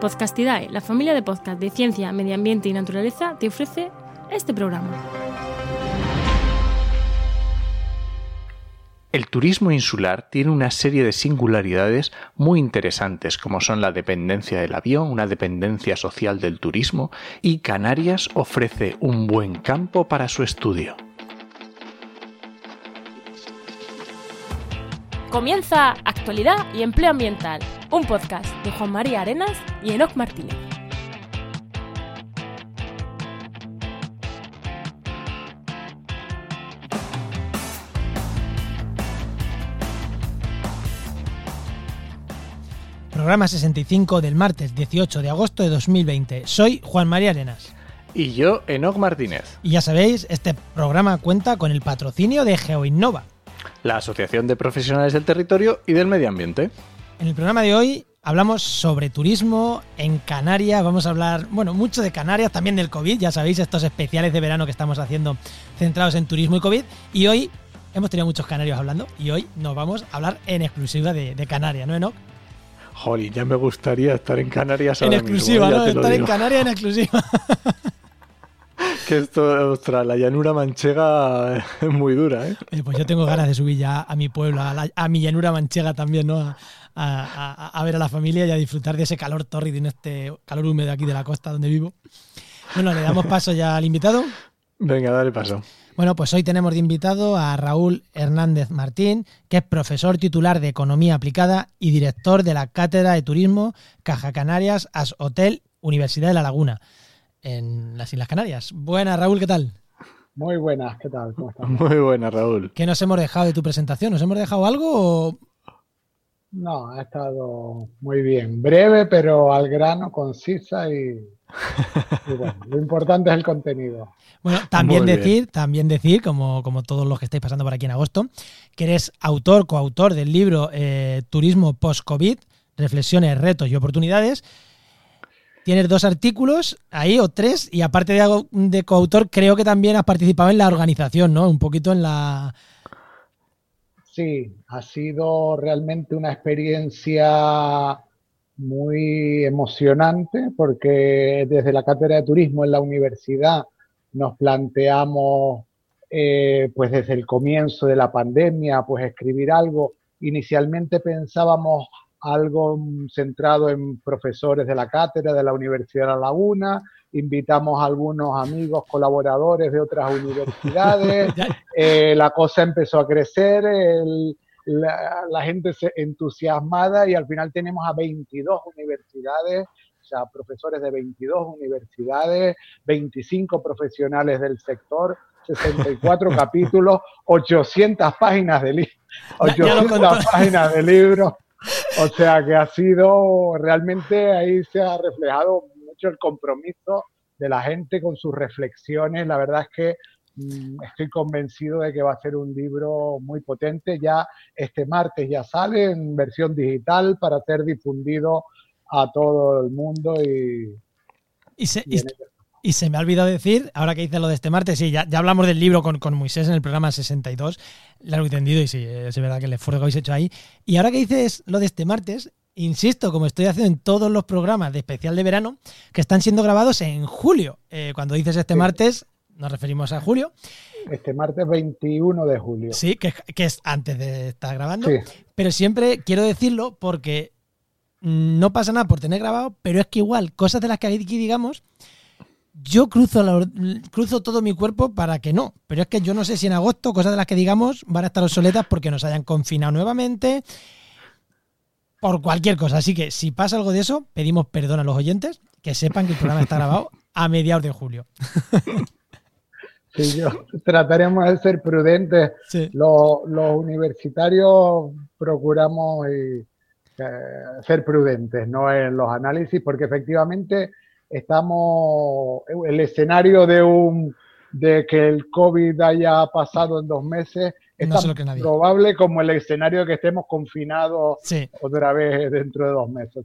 Podcastidae, la familia de podcast de ciencia, medio ambiente y naturaleza, te ofrece este programa. El turismo insular tiene una serie de singularidades muy interesantes, como son la dependencia del avión, una dependencia social del turismo, y Canarias ofrece un buen campo para su estudio. Comienza Actualidad y Empleo Ambiental, un podcast de Juan María Arenas y Enoc Martínez. Programa 65 del martes 18 de agosto de 2020. Soy Juan María Arenas. Y yo, Enoc Martínez. Y ya sabéis, este programa cuenta con el patrocinio de GeoInnova, la Asociación de Profesionales del Territorio y del Medio Ambiente. En el programa de hoy hablamos sobre turismo en Canarias, vamos a hablar, bueno, mucho de Canarias, también del COVID, ya sabéis, estos especiales de verano que estamos haciendo centrados en turismo y COVID, y hoy hemos tenido muchos canarios hablando, y hoy nos vamos a hablar en exclusiva de, Canarias, ¿no, Enoch? Jolín, ya me gustaría estar en Canarias En exclusiva, ¿no? Estar en Canarias en exclusiva. que esto, ostras, la llanura manchega es muy dura, ¿eh? Pues yo tengo ganas de subir ya a mi pueblo, a, mi llanura manchega también, ¿no? A, ver a la familia y a disfrutar de ese calor torrido, en este calor húmedo aquí de la costa donde vivo. Bueno, le damos paso ya al invitado. Venga, dale paso. Bueno, pues hoy tenemos de invitado a Raúl Hernández Martín, que es profesor titular de Economía Aplicada y director de la Cátedra de Turismo Caja Canarias As Hotel Universidad de La Laguna en las Islas Canarias. Buenas, Raúl, ¿qué tal? Muy buenas, ¿qué tal? ¿Cómo estás? Muy buenas, Raúl. ¿Qué nos hemos dejado de tu presentación? ¿Nos hemos dejado algo o... No, ha estado muy bien. Breve, pero al grano, concisa y, bueno, lo importante es el contenido. Bueno, también decir, también decir, como, como todos los que estáis pasando por aquí en agosto, que eres autor, coautor del libro eh, Turismo Post-COVID, Reflexiones, Retos y Oportunidades, Tienes dos artículos ahí o tres y aparte de, coautor creo que también has participado en la organización, ¿no? Un poquito en la... Sí, ha sido realmente una experiencia muy emocionante porque desde la cátedra de turismo en la universidad nos planteamos eh, pues desde el comienzo de la pandemia pues escribir algo. Inicialmente pensábamos algo centrado en profesores de la cátedra de la Universidad de La Laguna, invitamos a algunos amigos, colaboradores de otras universidades, eh, la cosa empezó a crecer, la, gente se entusiasmada y al final tenemos a 22 universidades, o sea, profesores de 22 universidades, 25 profesionales del sector, 64 capítulos, 800 páginas de, li 800 páginas de libros. O sea que ha sido, realmente ahí se ha reflejado mucho el compromiso de la gente con sus reflexiones. La verdad es que mm, estoy convencido de que va a ser un libro muy potente. Ya este martes ya sale en versión digital para ser difundido a todo el mundo y, y, se, y se me ha olvidado decir, ahora que hice lo de este martes, sí, ya, ya hablamos del libro con, con, Moisés en el programa 62, lo he entendido y sí, es verdad que el esfuerzo que habéis hecho ahí. Y ahora que dices lo de este martes, insisto, como estoy haciendo en todos los programas de especial de verano, que están siendo grabados en julio. Eh, cuando dices este martes, nos referimos a julio. Este martes 21 de julio. Sí, que, que es antes de estar grabando. Pero siempre quiero decirlo porque no pasa nada por tener grabado, pero es que igual, cosas de las que aquí digamos yo cruzo, cruzo todo mi cuerpo para que no. Pero es que yo no sé si en agosto cosas de las que digamos van a estar obsoletas porque nos hayan confinado nuevamente. Por cualquier cosa. Así que si pasa algo de eso, pedimos perdón a los oyentes, que sepan que el programa está grabado a mediados de julio. Sí, yo trataremos de ser prudentes. Los, universitarios procuramos eh, ser prudentes, ¿no? En los análisis, porque efectivamente estamos el escenario de un de que el COVID haya pasado en dos meses es tan probable como el escenario de que estemos confinados otra vez dentro de dos meses.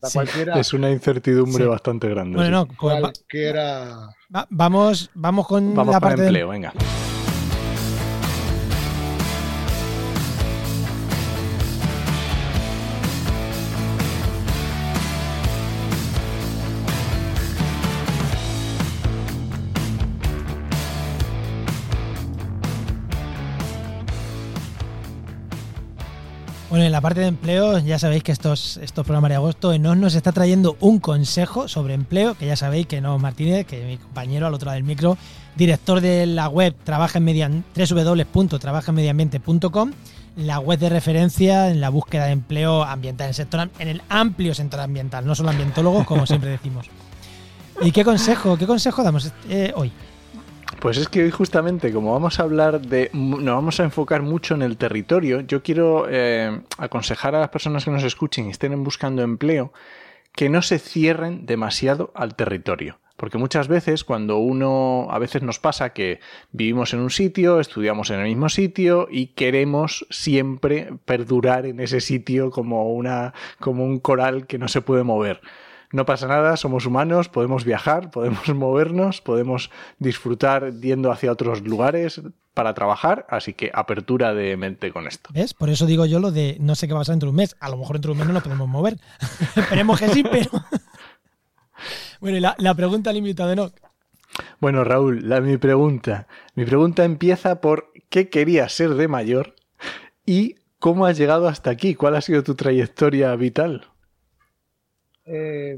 es una incertidumbre bastante grande. Bueno, no, cualquiera... vamos, vamos con vamos la parte empleo, venga. Bueno, en la parte de empleo, ya sabéis que estos, estos programas de agosto, Enos nos está trayendo un consejo sobre empleo, que ya sabéis que no Martínez, que mi compañero al otro lado del micro, director de la web trabaja en la web de referencia en la búsqueda de empleo ambiental, en el, sector, en el amplio sector ambiental, no solo ambientólogos, como siempre decimos. ¿Y qué consejo, qué consejo damos eh, hoy? Pues es que hoy justamente como vamos a hablar de, nos vamos a enfocar mucho en el territorio, yo quiero eh, aconsejar a las personas que nos escuchen y estén buscando empleo que no se cierren demasiado al territorio. Porque muchas veces cuando uno, a veces nos pasa que vivimos en un sitio, estudiamos en el mismo sitio y queremos siempre perdurar en ese sitio como, una, como un coral que no se puede mover no pasa nada, somos humanos, podemos viajar, podemos movernos, podemos disfrutar yendo hacia otros lugares para trabajar, así que apertura de mente con esto. ¿Ves? Por eso digo yo lo de no sé qué va a pasar dentro de un mes. A lo mejor dentro de un mes no nos podemos mover. Esperemos que sí, pero... bueno, y la, pregunta límite de Noc. Bueno, Raúl, la, mi pregunta. Mi pregunta empieza por ¿qué querías ser de mayor? Y ¿cómo has llegado hasta aquí? ¿Cuál ha sido tu trayectoria vital? Eh,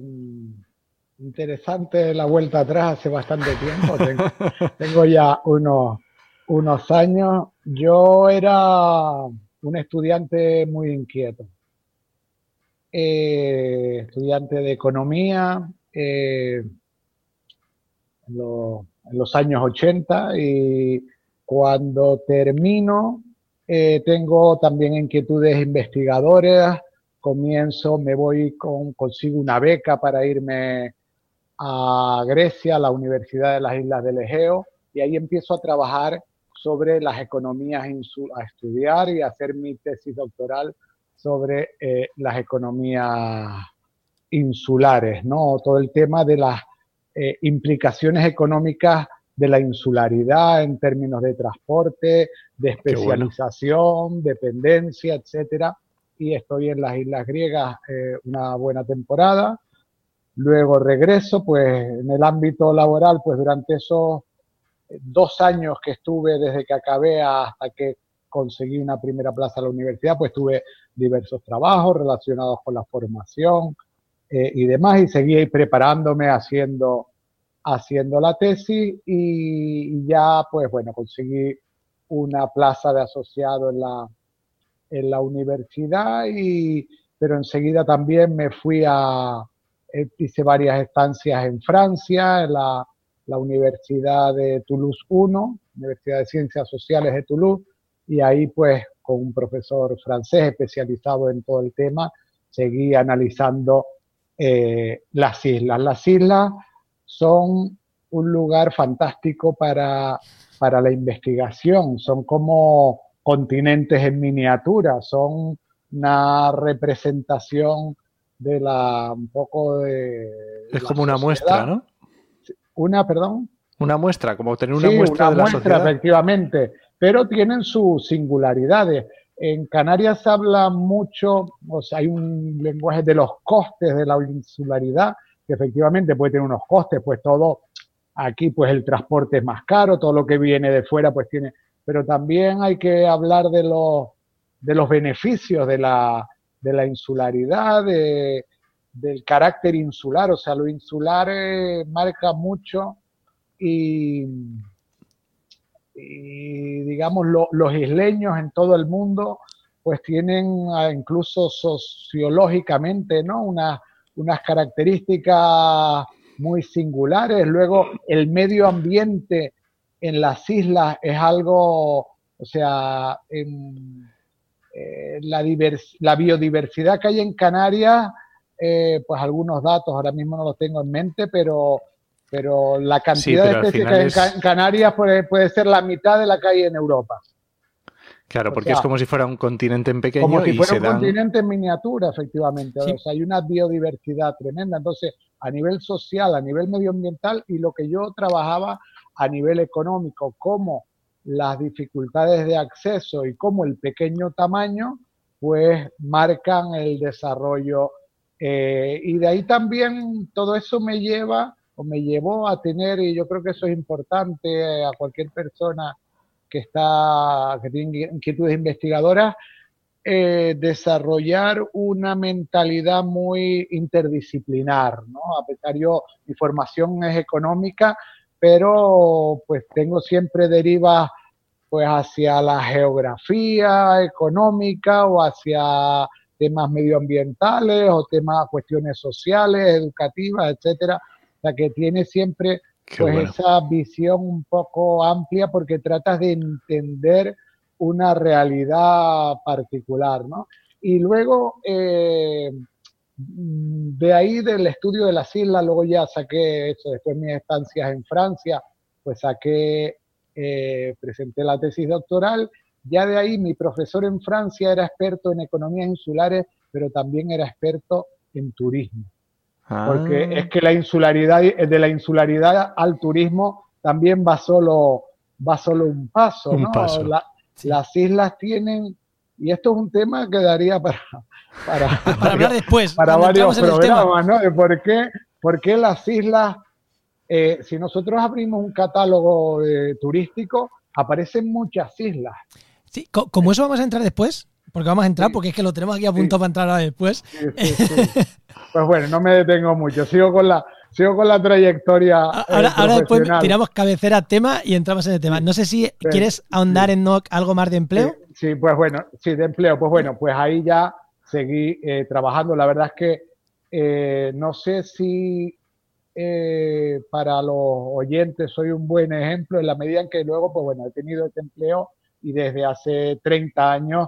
interesante la vuelta atrás hace bastante tiempo. Tengo, ya unos, unos años. Yo era un estudiante muy inquieto. Eh, estudiante de economía eh, en, los años 80 y cuando termino tengo también inquietudes investigadoras comienzo, me voy con, consigo una beca para irme a Grecia, a la Universidad de las Islas del Egeo, y ahí empiezo a trabajar sobre las economías, a estudiar y a hacer mi tesis doctoral sobre eh, las economías insulares, ¿no? Todo el tema de las eh, implicaciones económicas de la insularidad en términos de transporte, de especialización, dependencia, etcétera estoy en las Islas Griegas eh, una buena temporada. Luego regreso, pues en el ámbito laboral, pues durante esos eh, dos años que estuve desde que acabé hasta que conseguí una primera plaza en la universidad, pues tuve diversos trabajos relacionados con la formación eh, y demás, y seguí preparándome haciendo, haciendo la tesis y ya, pues bueno, conseguí una plaza de asociado en la, en la universidad, y, pero enseguida también me fui a, eh, hice varias estancias en Francia, en la, la Universidad de Toulouse I, Universidad de Ciencias Sociales de Toulouse, y ahí pues con un profesor francés especializado en todo el tema, seguí analizando eh, las islas. Las islas son un lugar fantástico para, para la investigación, son como continentes en miniatura, son una representación de la, un poco de... Es como una muestra, ¿no? Una, perdón. Una muestra, como tener una muestra de la muestra, efectivamente, pero tienen sus singularidades. En Canarias se habla mucho, o sea, hay un lenguaje de los costes de la insularidad, que efectivamente puede tener unos costes, pues todo, aquí pues el transporte es más caro, todo lo que viene de fuera pues tiene pero también hay que hablar de los, de los beneficios de la, de la insularidad, del carácter insular, o sea, lo insular eh, marca mucho y, digamos, los isleños en todo el mundo pues tienen ah, incluso sociológicamente, ¿no? unas características muy singulares. Luego, el medio ambiente en las islas es algo, o sea, en, eh, la, la, biodiversidad que hay en Canarias, eh, pues algunos datos ahora mismo no los tengo en mente, pero, pero la cantidad de especies que hay en, Canarias puede, puede, ser la mitad de la que hay en Europa. Claro, porque es como si fuera un continente en pequeño. Como si fuera un continente en miniatura, efectivamente. O sea, hay una biodiversidad tremenda. Entonces, a nivel social, a nivel medioambiental, y lo que yo trabajaba a nivel económico, como las dificultades de acceso y como el pequeño tamaño, pues marcan el desarrollo. Eh, y de ahí también todo eso me lleva o me llevó a tener, y yo creo que eso es importante a cualquier persona que está, que tiene inquietudes investigadoras, eh, desarrollar una mentalidad muy interdisciplinar, ¿no? A pesar yo, mi formación es económica, pero pues tengo siempre derivas pues hacia la geografía económica o hacia temas medioambientales o temas, cuestiones sociales, educativas, etcétera. O sea que tiene siempre pues esa visión un poco amplia porque tratas de entender una realidad particular, ¿no? Y luego, eh, de ahí del estudio de las islas, luego ya saqué eso, después de mis estancias en Francia, pues saqué, eh, presenté la tesis doctoral, ya de ahí mi profesor en Francia era experto en economías insulares, pero también era experto en turismo. Porque ah. es que la insularidad, de la insularidad al turismo también va solo, va solo un paso, un Paso. Las islas tienen, y esto es un tema que daría para, para, hablar después, para varios programas, ¿no? De por qué, por qué las islas, eh, si nosotros abrimos un catálogo turístico, aparecen muchas islas. Sí, como eso vamos a entrar después, porque vamos a entrar, porque es que lo tenemos aquí a punto para entrar después. pues bueno, no me detengo mucho, sigo con la, sigo con la trayectoria. Ahora, eh, ahora después tiramos cabecera tema y entramos en el tema. No sé si quieres ahondar en algo más de empleo. Sí, pues bueno, sí, de empleo. Pues bueno, pues ahí ya seguí eh, trabajando. La verdad es que eh, no sé si para los oyentes soy un buen ejemplo en la medida en que luego, pues bueno, he tenido este empleo y desde hace 30 años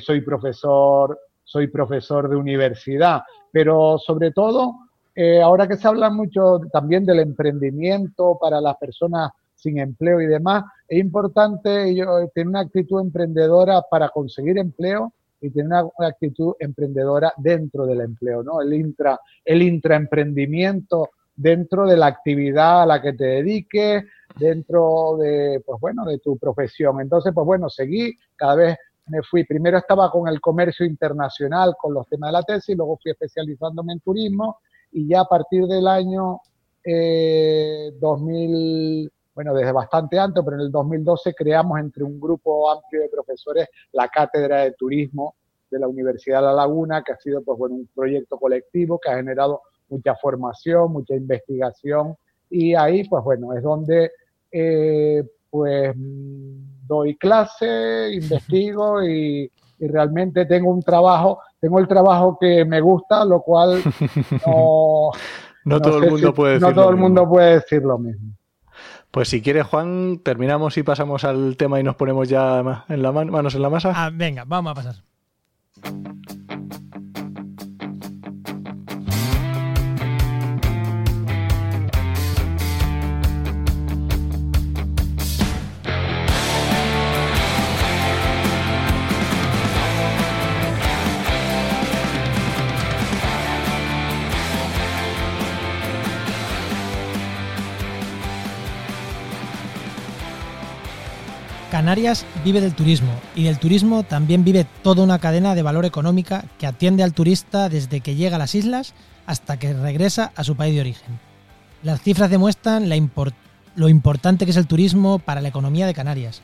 soy profesor, soy profesor de universidad. Pero sobre todo eh, ahora que se habla mucho también del emprendimiento para las personas sin empleo y demás, es importante tener una actitud emprendedora para conseguir empleo y tener una, actitud emprendedora dentro del empleo, ¿no? El intra, el intraemprendimiento dentro de la actividad a la que te dediques, dentro de, pues bueno, de tu profesión. Entonces, pues bueno, seguí, cada vez me fui, primero estaba con el comercio internacional, con los temas de la tesis, luego fui especializándome en turismo y ya a partir del año 2000, eh, bueno, desde bastante antes, pero en el 2012 creamos entre un grupo amplio de profesores la Cátedra de Turismo de la Universidad de La Laguna, que ha sido pues, bueno, un proyecto colectivo que ha generado mucha formación, mucha investigación y ahí pues bueno, es donde eh, pues doy clase, investigo y, y realmente tengo un trabajo, tengo el trabajo que me gusta, lo cual no, no, todo el mundo puede decir no todo el mundo puede decir lo mismo. Pues si quieres, Juan, terminamos y pasamos al tema y nos ponemos ya en la manos en la masa. Ah, venga, vamos a pasar. Canarias vive del turismo y del turismo también vive toda una cadena de valor económica que atiende al turista desde que llega a las islas hasta que regresa a su país de origen. Las cifras demuestran lo importante que es el turismo para la economía de Canarias.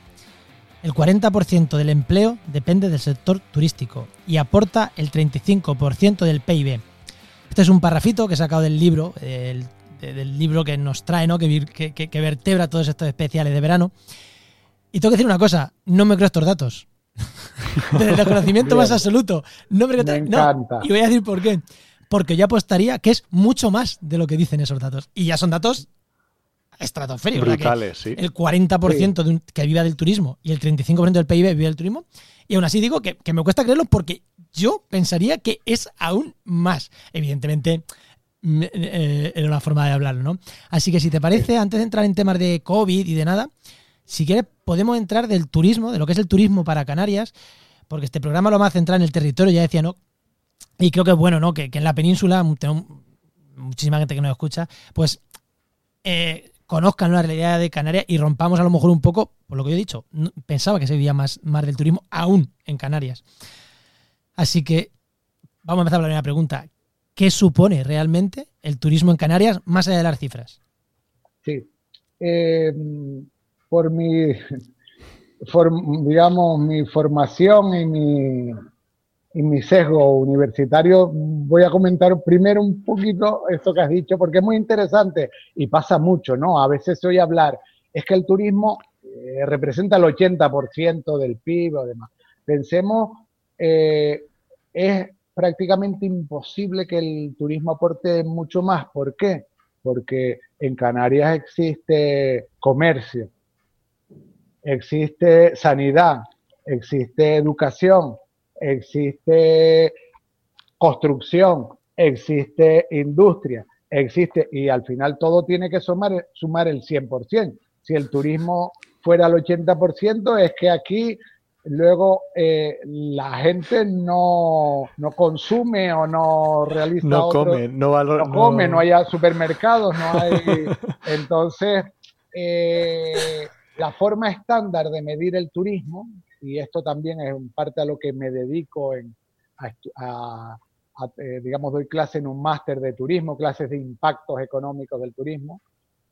El 40% del empleo depende del sector turístico y aporta el 35% del PIB. Este es un parrafito que he sacado del libro, del, libro que nos trae, ¿no? que, que vertebra todos estos especiales de verano. Y tengo que decir una cosa, no me creo estos datos. Desde el conocimiento más absoluto. No me, creo encanta. Y voy a decir por qué. Porque yo apostaría que es mucho más de lo que dicen esos datos. Y ya son datos estratosféricos. Brutales, sí. El 40% de que viva del turismo y el 35% del PIB vive del turismo. Y aún así digo que, me cuesta creerlo porque yo pensaría que es aún más. Evidentemente, eh, era una forma de hablarlo, ¿no? Así que si te parece, antes de entrar en temas de COVID y de nada, si quieres, podemos entrar del turismo, de lo que es el turismo para Canarias, porque este programa lo va a centrar en el territorio, ya decía, ¿no? Y creo que es bueno, ¿no? Que, en la península, tenemos muchísima gente que nos escucha, pues eh, conozcan la realidad de Canarias y rompamos a lo mejor un poco, por lo que yo he dicho, pensaba que se vivía más, más del turismo aún en Canarias. Así que vamos a empezar por la primera pregunta. ¿Qué supone realmente el turismo en Canarias más allá de las cifras? Sí. Eh, por mi, digamos, mi formación y mi, y mi sesgo universitario, voy a comentar primero un poquito esto que has dicho, porque es muy interesante y pasa mucho, ¿no? A veces oye hablar, es que el turismo eh, representa el 80% del PIB o demás. Pensemos, eh, es prácticamente imposible que el turismo aporte mucho más. ¿Por qué? Porque en Canarias existe comercio, existe sanidad, existe educación, existe construcción, existe industria, existe, y al final todo tiene que sumar, sumar el 100%. Si el turismo fuera el 80%, es que aquí luego eh, la gente no, consume o no realiza no come no, valor, no come no... haya supermercados no hay entonces eh, la forma estándar de medir el turismo y esto también es parte a lo que me dedico en eh, digamos doy clase en un máster de turismo clases de impactos económicos del turismo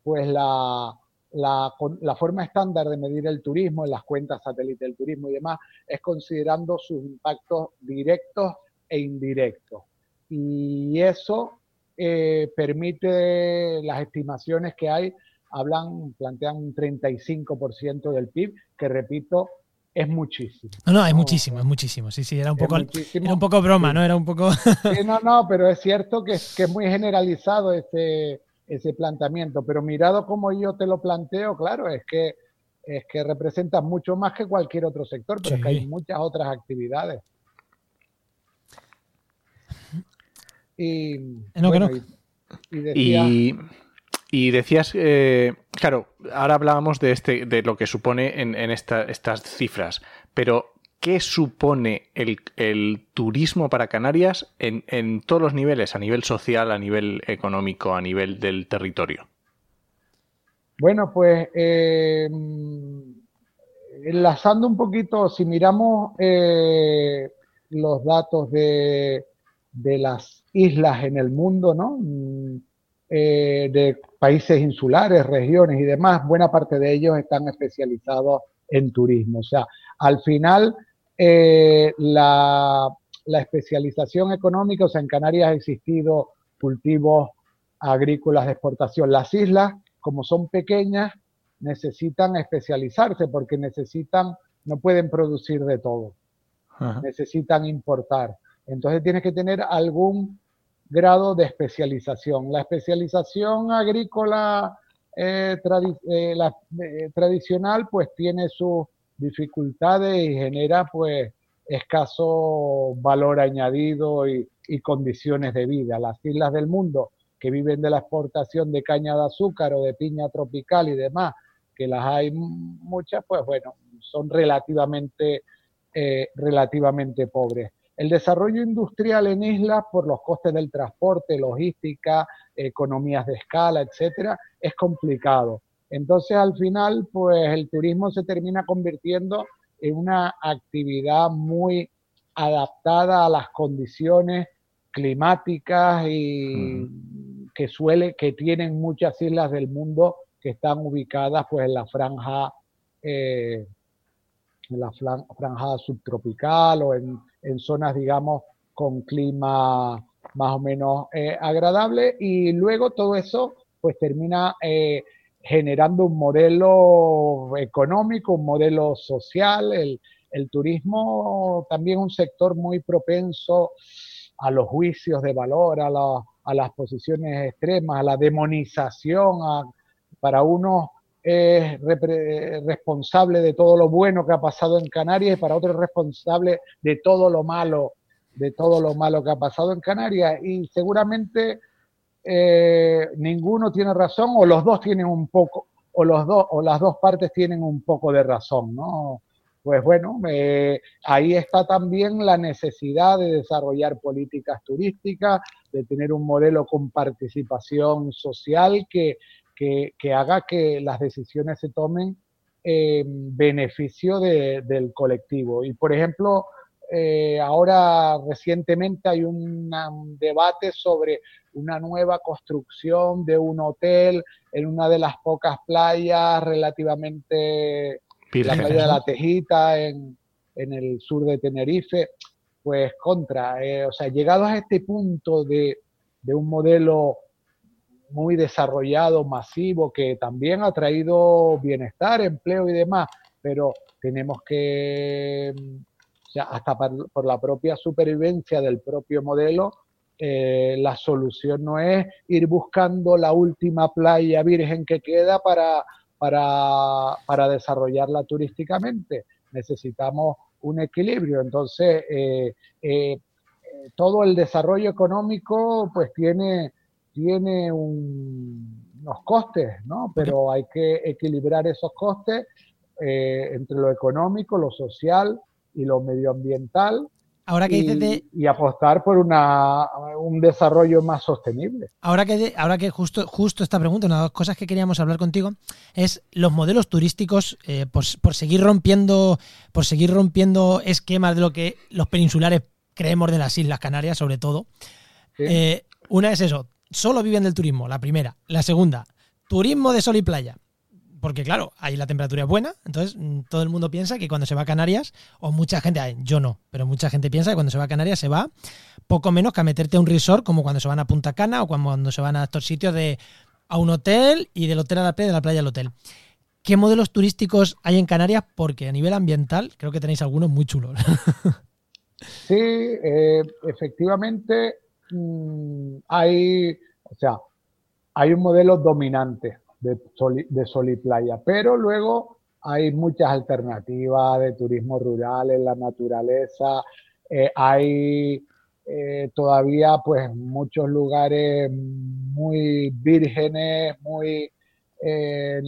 pues la la, forma estándar de medir el turismo en las cuentas satélite del turismo y demás es considerando sus impactos directos e indirectos. Y eso eh, permite las estimaciones que hay, hablan, plantean un 35% del PIB, que repito, es muchísimo. No, no, es muchísimo, es muchísimo. Sí, sí, era un poco, era un poco broma, ¿no? Era un poco. no, no, pero es cierto que, que es muy generalizado ese ese planteamiento. Pero mirado como yo te lo planteo, claro, es que es que representa mucho más que cualquier otro sector, pero es que hay muchas otras actividades. Y, y, decías, eh, claro, ahora hablábamos de este, de lo que supone en, en estas cifras, pero ¿qué supone el, turismo para Canarias en, todos los niveles, a nivel social, a nivel económico, a nivel del territorio? Bueno, pues eh, enlazando un poquito, si miramos eh, los datos de, las islas en el mundo, ¿no? Mm, de países insulares, regiones y demás, buena parte de ellos están especializados en turismo. O sea, al final eh, la, especialización económica, o sea, en Canarias ha existido cultivos agrícolas de exportación. Las islas, como son pequeñas, necesitan especializarse porque necesitan, no pueden producir de todo, necesitan importar. Entonces tienes que tener algún grado de especialización. La especialización agrícola eh, eh, tradicional pues tiene su dificultades y genera pues escaso valor añadido y, condiciones de vida. Las islas del mundo que viven de la exportación de caña de azúcar o de piña tropical y demás, que las hay muchas, pues bueno, son relativamente, eh, relativamente pobres. El desarrollo industrial en islas, por los costes del transporte, logística, economías de escala, etcétera, es complicado. Entonces, al final, pues el turismo se termina convirtiendo en una actividad muy adaptada a las condiciones climáticas y que suele, que tienen muchas islas del mundo que están ubicadas pues en la franja eh, en la franja subtropical o en, zonas digamos con clima más o menos eh, agradable y luego todo eso pues termina eh, generando un modelo económico, un modelo social. El, turismo también un sector muy propenso a los juicios de valor, a, las posiciones extremas, a la demonización. para uno es responsable de todo lo bueno que ha pasado en Canarias y para otro es responsable de todo lo malo, de todo lo malo que ha pasado en Canarias. Y seguramente eh, ninguno tiene razón o los dos tienen un poco, o, los dos, o las dos partes tienen un poco de razón, ¿no? Pues bueno, eh, ahí está también la necesidad de desarrollar políticas turísticas, de tener un modelo con participación social que, que, haga que las decisiones se tomen en beneficio del colectivo. Y por ejemplo, eh, ahora recientemente hay un debate sobre una nueva construcción de un hotel en una de las pocas playas relativamente, la playa de la Tejita en, el sur de Tenerife. pues contra, eh, o sea, llegados a este punto de, de un modelo muy desarrollado, masivo, que también ha traído bienestar, empleo y demás, pero tenemos que, o sea, hasta por la propia supervivencia del propio modelo, eh, la solución no es ir buscando la última playa virgen que queda para, para, para desarrollarla turísticamente. Necesitamos un equilibrio. Entonces, eh, eh, todo el desarrollo económico pues tiene, tiene unos costes, ¿no? Pero hay que equilibrar esos costes entre lo económico, lo social y lo medioambiental Ahora que y, de... y apostar por una, un desarrollo más sostenible. Ahora que, ahora que justo, justo esta pregunta, una de las cosas que queríamos hablar contigo es los modelos turísticos, eh, por, por, seguir rompiendo, por seguir rompiendo esquemas de lo que los peninsulares creemos de las Islas Canarias, sobre todo. ¿Sí? Eh, una es eso, solo viven del turismo, la primera. La segunda, turismo de sol y playa porque claro, ahí la temperatura es buena, entonces mm, todo el mundo piensa que cuando se va a Canarias, o mucha gente, yo no, pero mucha gente piensa que cuando se va a Canarias se va poco menos que a meterte a un resort como cuando se van a Punta Cana o cuando se van a estos sitios de a un hotel y del hotel a la playa, de la playa al hotel. ¿Qué modelos turísticos hay en Canarias? Porque a nivel ambiental creo que tenéis algunos muy chulos. sí, eh, efectivamente mmm, hay, o sea, hay un modelo dominante de sol, de sol y playa, pero luego hay muchas alternativas de turismo rural en la naturaleza, eh, hay eh, todavía pues muchos lugares muy vírgenes, muy eh,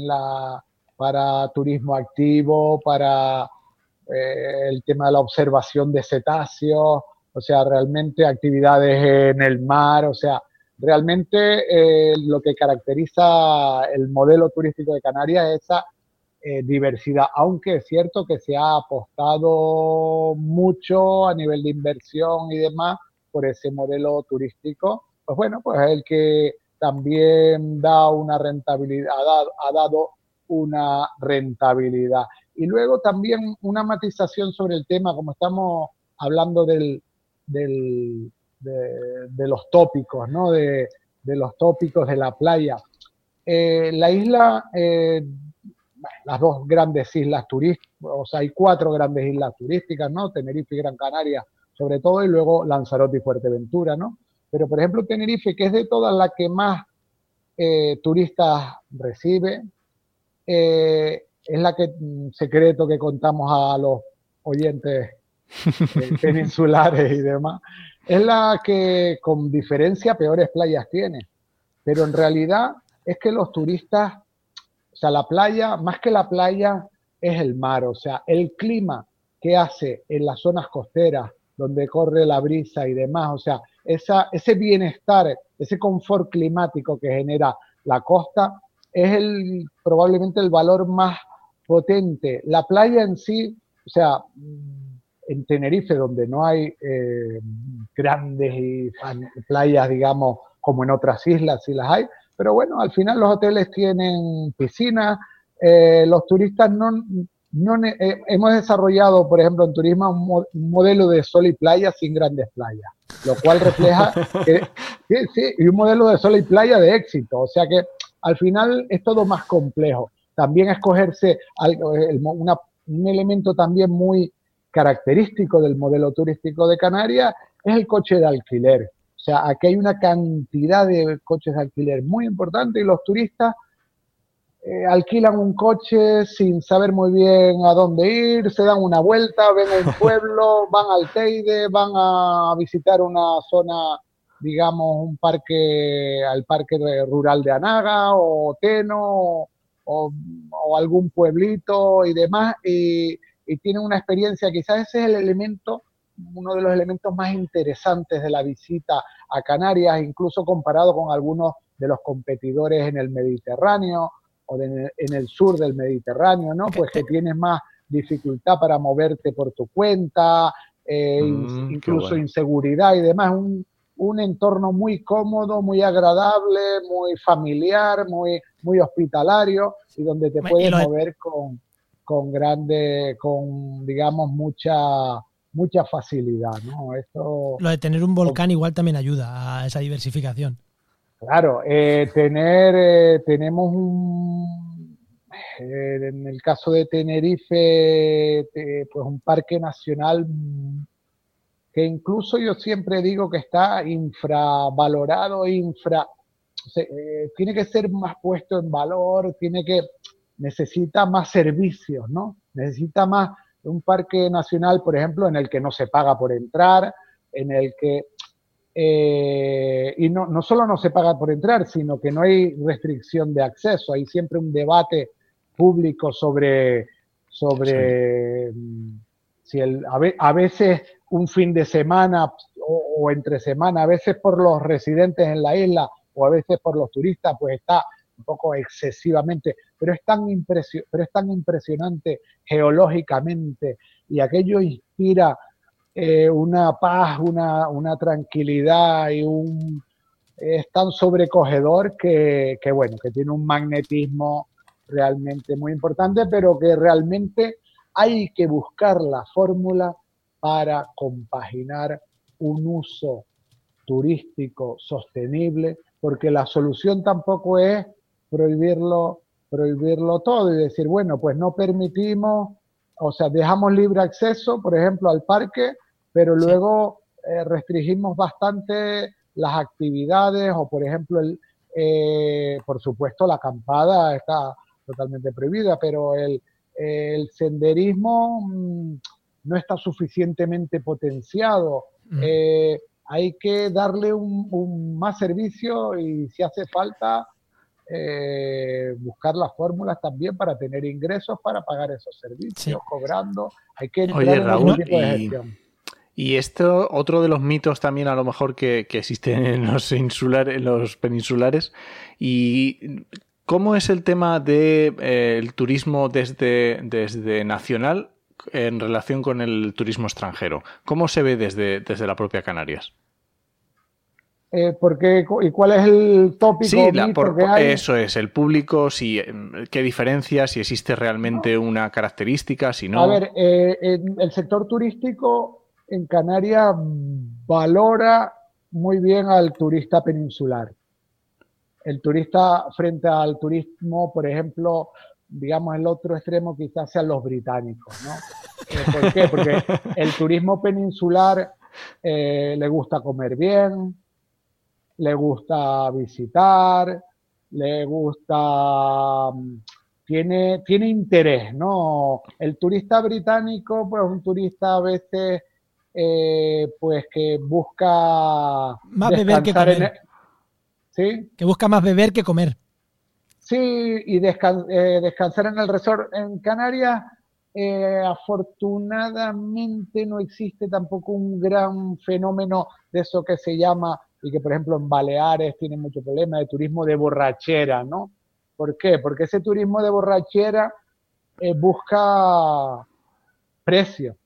para turismo activo, para el tema de la observación de cetáceos, o sea, realmente actividades en el mar, o sea, realmente eh, lo que caracteriza el modelo turístico de Canarias es esa eh, diversidad, aunque es cierto que se ha apostado mucho a nivel de inversión y demás por ese modelo turístico, pues bueno, pues el que también da una rentabilidad, ha dado, ha dado una rentabilidad. Y luego también una matización sobre el tema, como estamos hablando del, de, los tópicos, ¿no? De, los tópicos de la playa. Eh, la isla, eh, las dos grandes islas turísticas, o sea, hay cuatro grandes islas turísticas, ¿no? Tenerife y Gran Canaria, sobre todo, y luego Lanzarote y Fuerteventura, ¿no? Pero, por ejemplo, Tenerife, que es de todas las que más eh, turistas recibe, es la que, mm, secreto que contamos a los oyentes peninsulares y demás, es la que con diferencia peores playas tiene. Pero en realidad es que los turistas, o sea, la playa, más que la playa, es el mar, o sea, el clima que hace en las zonas costeras, donde corre la brisa y demás, o sea, esa, ese bienestar, ese confort climático que genera la costa, es el, probablemente el valor más potente. La playa en sí, o sea, en Tenerife, donde no hay eh, grandes playas, digamos, como en otras islas, sí las hay, pero bueno, al final los hoteles tienen piscinas, eh, los turistas no, no eh, hemos desarrollado, por ejemplo, en turismo un, un, modelo de sol y playa sin grandes playas, lo cual refleja que, sí, sí, y un modelo de sol y playa de éxito, o sea que al final es todo más complejo. También escogerse algo, una, un elemento también muy característico del modelo turístico de Canarias es el coche de alquiler. O sea, aquí hay una cantidad de coches de alquiler muy importante y los turistas eh, alquilan un coche sin saber muy bien a dónde ir, se dan una vuelta, ven el pueblo, van al Teide, van a visitar una zona, digamos, un parque, al parque rural de Anaga o Teno o, o algún pueblito y demás. Y, y tienen una experiencia, quizás ese es el elemento, uno de los elementos más interesantes de la visita a Canarias, incluso comparado con algunos de los competidores en el Mediterráneo o de, en el sur del Mediterráneo, ¿no? Pues que tienes más dificultad para moverte por tu cuenta, eh, mm, incluso bueno. inseguridad y demás, un, un entorno muy cómodo, muy agradable, muy familiar, muy, muy hospitalario y donde te puedes mover con, con grande, con digamos mucha mucha facilidad, ¿no? Esto, Lo de tener un volcán igual también ayuda a esa diversificación. Claro, eh, tener, eh, tenemos un, eh, en el caso de Tenerife, pues un parque nacional que incluso yo siempre digo que está infravalorado, infra, tiene que ser más puesto en valor, tiene que, necesita más servicios, ¿no? Necesita más un parque nacional, por ejemplo, en el que no se paga por entrar, en el que eh, y no, no solo no se paga por entrar, sino que no hay restricción de acceso. Hay siempre un debate público sobre, sobre si el, a, veces un fin de semana o, entre semana, a veces por los residentes en la isla o a veces por los turistas, pues está un poco excesivamente, pero es tan, pero es tan impresionante geológicamente y aquello inspira eh, una paz, una, una, tranquilidad y un... es tan sobrecogedor que, que, bueno, que tiene un magnetismo realmente muy importante, pero que realmente hay que buscar la fórmula para compaginar un uso turístico sostenible, porque la solución tampoco es prohibirlo, prohibirlo todo y decir, bueno, pues no permitimos o sea, dejamos libre acceso, por ejemplo, al parque, pero luego eh, restringimos bastante las actividades o, por ejemplo, el, eh, por supuesto, la acampada está totalmente prohibida, pero el, senderismo mm, no está suficientemente potenciado. Mm. Eh, hay que darle un, más servicio y si hace falta eh, buscar las fórmulas también para tener ingresos para pagar esos servicios, cobrando. Hay que Oye, Raúl, y, esto, otro de los mitos también a lo mejor que, existen en los, insulares, en los peninsulares, y ¿cómo es el tema del de, eh, turismo desde, desde nacional en relación con el turismo extranjero? ¿Cómo se ve desde, desde la propia Canarias? Eh, porque, ¿Y cuál es el tópico? Sí, eso es, el público, si, em, qué diferencia, si existe realmente una característica, si no. A ver, eh, el sector turístico en Canarias valora muy bien al turista peninsular. El turista frente al turismo, por ejemplo, digamos el otro extremo quizás sean los británicos, ¿no? Eh, ¿Por qué? Porque el turismo peninsular le gusta comer bien, le gusta visitar, le gusta, mm, tiene, tiene interés, ¿no? El turista británico, pues un turista a veces, eh, pues que busca... Más beber que comer. ¿Sí? Que busca más beber que comer. Sí, y eh, descansar en el resort en Canarias. Eh, afortunadamente no existe tampoco un gran fenómeno de eso que se llama y que, por ejemplo, en Baleares tienen mucho problema de turismo de borrachera, ¿no? ¿Por qué? Porque ese turismo de borrachera eh, busca precio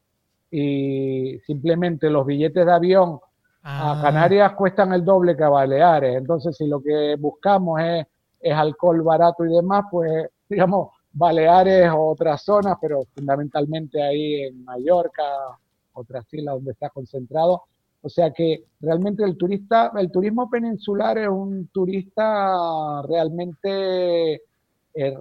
y simplemente los billetes de avión a ah. Canarias cuestan el doble que a Baleares. Entonces, si lo que buscamos es, es alcohol barato y demás, pues, digamos, Baleares o otras zonas, pero fundamentalmente ahí en Mallorca, otras islas donde está concentrado, o sea que realmente el turista, el turismo peninsular es un turista realmente eh,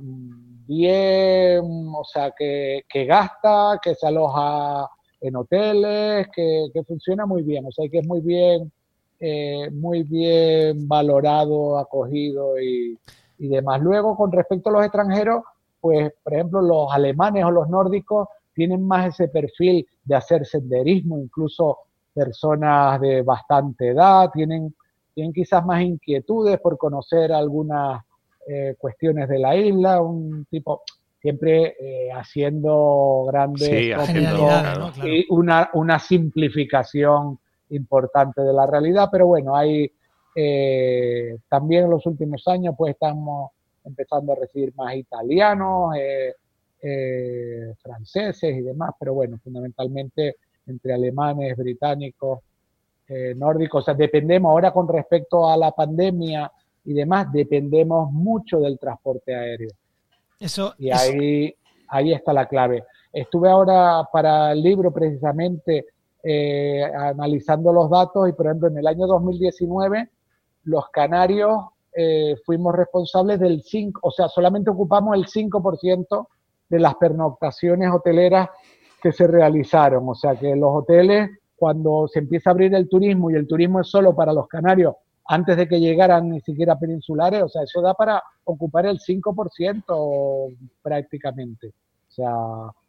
bien, o sea, que, gasta, que se aloja en hoteles, que, funciona muy bien, o sea, que es muy bien, eh, muy bien valorado, acogido y, y demás. Luego, con respecto a los extranjeros, pues, por ejemplo, los alemanes o los nórdicos tienen más ese perfil de hacer senderismo, incluso personas de bastante edad, tienen, tienen quizás más inquietudes por conocer algunas eh, cuestiones de la isla, un tipo siempre eh, haciendo grandes y una, una simplificación importante de la realidad, pero bueno, hay eh, también en los últimos años pues estamos empezando a recibir más italianos, franceses y demás, pero bueno, fundamentalmente entre alemanes, británicos, eh, nórdicos. O sea, dependemos ahora con respecto a la pandemia y demás, dependemos mucho del transporte aéreo. Eso, y ahí, ahí está la clave. Estuve ahora para el libro precisamente eh, analizando los datos y por ejemplo en el año 2019 los canarios eh, fuimos responsables del 5, o sea, solamente ocupamos el 5% de las pernoctaciones hoteleras que se realizaron. O sea que los hoteles, cuando se empieza a abrir el turismo y el turismo es solo para los canarios, antes de que llegaran ni siquiera peninsulares, o sea, eso da para ocupar el 5% prácticamente. O sea,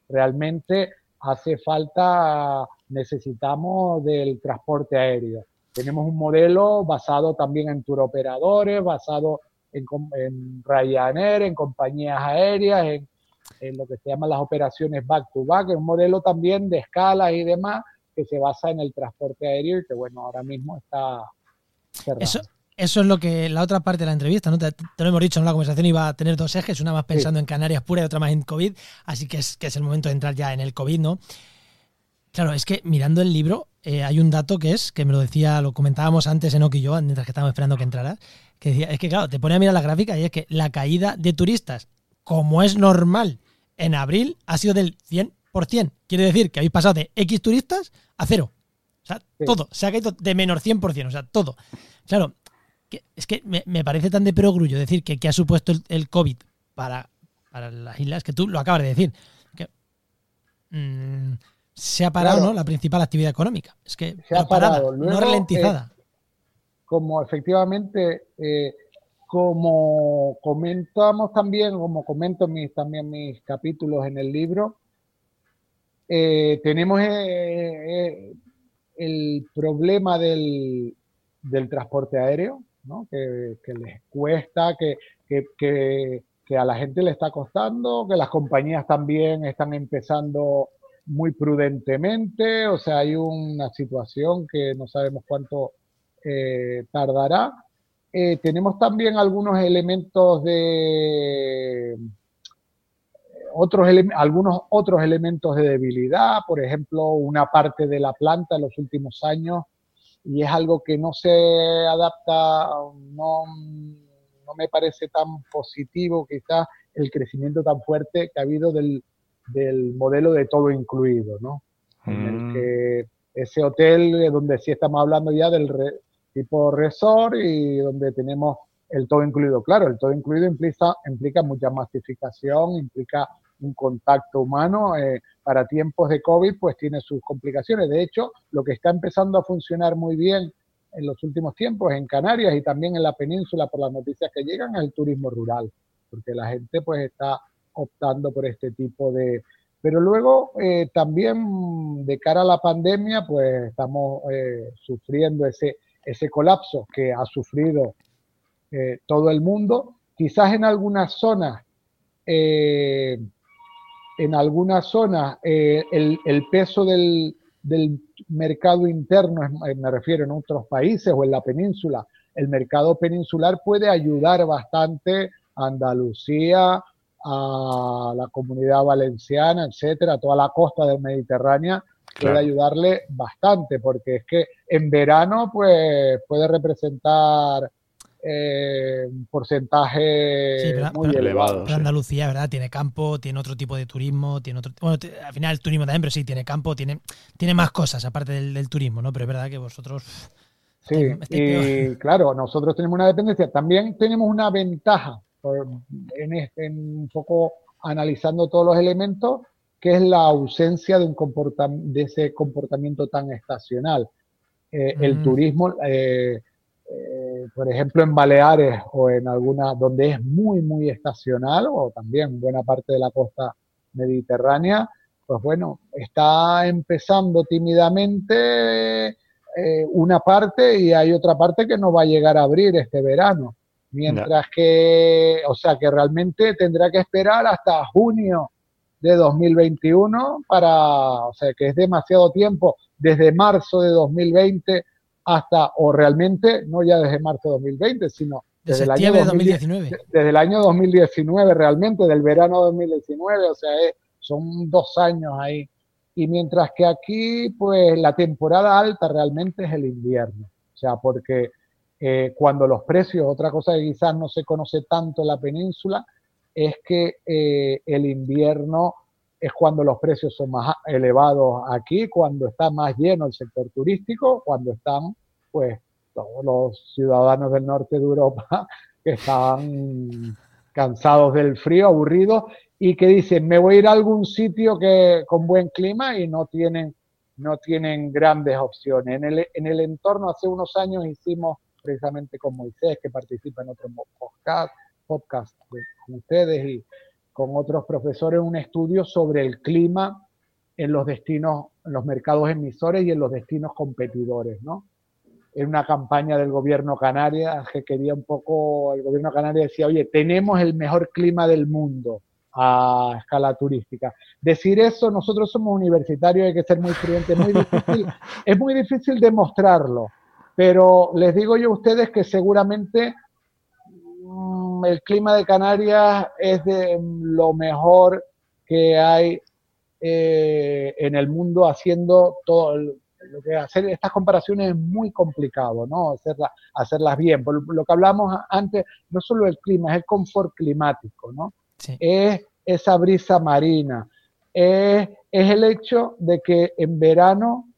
realmente hace falta, necesitamos del transporte aéreo. Tenemos un modelo basado también en turoperadores, basado en, en Ryanair, en compañías aéreas, en, en, lo que se llaman las operaciones back to back, es un modelo también de escala y demás que se basa en el transporte aéreo y que bueno, ahora mismo está cerrado. Eso, eso es lo que la otra parte de la entrevista, ¿no? Te, lo hemos dicho, en la conversación iba a tener dos ejes, una más pensando en Canarias pura y otra más en COVID, así que es, que es el momento de entrar ya en el COVID, ¿no? Claro, es que mirando el libro eh, hay un dato que es, que me lo decía, lo comentábamos antes en y yo, mientras que estábamos esperando que entraras, que decía, es que claro, te pone a mirar la gráfica y es que la caída de turistas, como es normal en abril, ha sido del 100%. Quiere decir que habéis pasado de X turistas a cero. O sea, todo, se ha caído de menos 100%, o sea, todo. Claro, es que me, parece tan de perogrullo decir que, que ha supuesto el, COVID para, para, las islas, que tú lo acabas de decir. Que, mmm, se ha parado ¿no? la principal actividad económica. Es que se ha parado, no ralentizada. Eh, como efectivamente, eh, como comentamos también, como comento mis, también mis capítulos en el libro, eh, tenemos el problema del, del, transporte aéreo, ¿no? que, que les cuesta, que, que, que a la gente le está costando, que las compañías también están empezando muy prudentemente, o sea, hay una situación que no sabemos cuánto eh, tardará. Eh, tenemos también algunos elementos de otros algunos otros elementos de debilidad, por ejemplo, una parte de la planta en los últimos años y es algo que no se adapta, no, no me parece tan positivo quizás el crecimiento tan fuerte que ha habido del, del modelo de todo incluido, ¿no? En el mm. que ese hotel donde sí estamos hablando ya del tipo resort y donde tenemos el todo incluido. Claro, el todo incluido implica, implica mucha masificación, implica un contacto humano. Eh, para tiempos de COVID, pues tiene sus complicaciones. De hecho, lo que está empezando a funcionar muy bien en los últimos tiempos en Canarias y también en la península por las noticias que llegan es el turismo rural, porque la gente pues está optando por este tipo de... Pero luego eh, también de cara a la pandemia, pues estamos eh, sufriendo ese, ese colapso que ha sufrido eh, todo el mundo. Quizás en algunas zonas, en algunas zonas el, el, peso del, mercado interno, me refiero en otros países o en la península, el mercado peninsular puede ayudar bastante a Andalucía, a la comunidad valenciana, etcétera, toda la costa del Mediterráneo, puede ayudarle bastante, porque es que en verano pues puede representar eh, un porcentaje muy elevado. Andalucía, ¿verdad? Tiene campo, tiene otro tipo de turismo, tiene otro. Bueno, al final el turismo también, pero sí, tiene campo, tiene, tiene más cosas aparte del, turismo, ¿no? Pero es verdad que vosotros. Sí, y claro, nosotros tenemos una dependencia. También tenemos una ventaja en, un poco analizando todos los elementos, que es la ausencia de, un de ese comportamiento tan estacional. Eh, el mm. turismo, eh, eh, por ejemplo, en Baleares o en alguna, donde es muy, muy estacional, o también buena parte de la costa mediterránea, pues bueno, está empezando tímidamente una parte y hay otra parte que no va a llegar a abrir este verano. Mientras que, o sea, que realmente tendrá que esperar hasta junio de 2021 para, o sea, que es demasiado tiempo, desde marzo de 2020 hasta, o realmente, no ya desde marzo de 2020, sino desde, el año 2019. Desde el año 2019 realmente, del verano 2019, o sea, son dos años ahí. Y mientras que aquí, pues la temporada alta realmente es el invierno. O sea, porque eh, cuando los precios, otra cosa que quizás no se conoce tanto en la península, es que eh, el invierno es cuando los precios son más elevados aquí, cuando está más lleno el sector turístico, cuando están pues todos los ciudadanos del norte de Europa que están cansados del frío, aburridos y que dicen, me voy a ir a algún sitio que con buen clima y no tienen no tienen grandes opciones. En el, en el entorno, hace unos años hicimos precisamente con Moisés, que participa en otro podcast, podcast con ustedes y con otros profesores, un estudio sobre el clima en los destinos, en los mercados emisores y en los destinos competidores, ¿no? En una campaña del gobierno Canarias que quería un poco, el gobierno Canarias decía, oye, tenemos el mejor clima del mundo a escala turística. Decir eso, nosotros somos universitarios, hay que ser muy prudentes, muy difícil, es muy difícil demostrarlo, pero les digo yo a ustedes que seguramente el clima de Canarias es de lo mejor que hay eh, en el mundo haciendo todo lo que hacer estas comparaciones es muy complicado, ¿no? Hacerla, hacerlas bien. Por lo que hablamos antes, no solo el clima, es el confort climático, ¿no? Es esa brisa marina, es, el hecho de que en verano,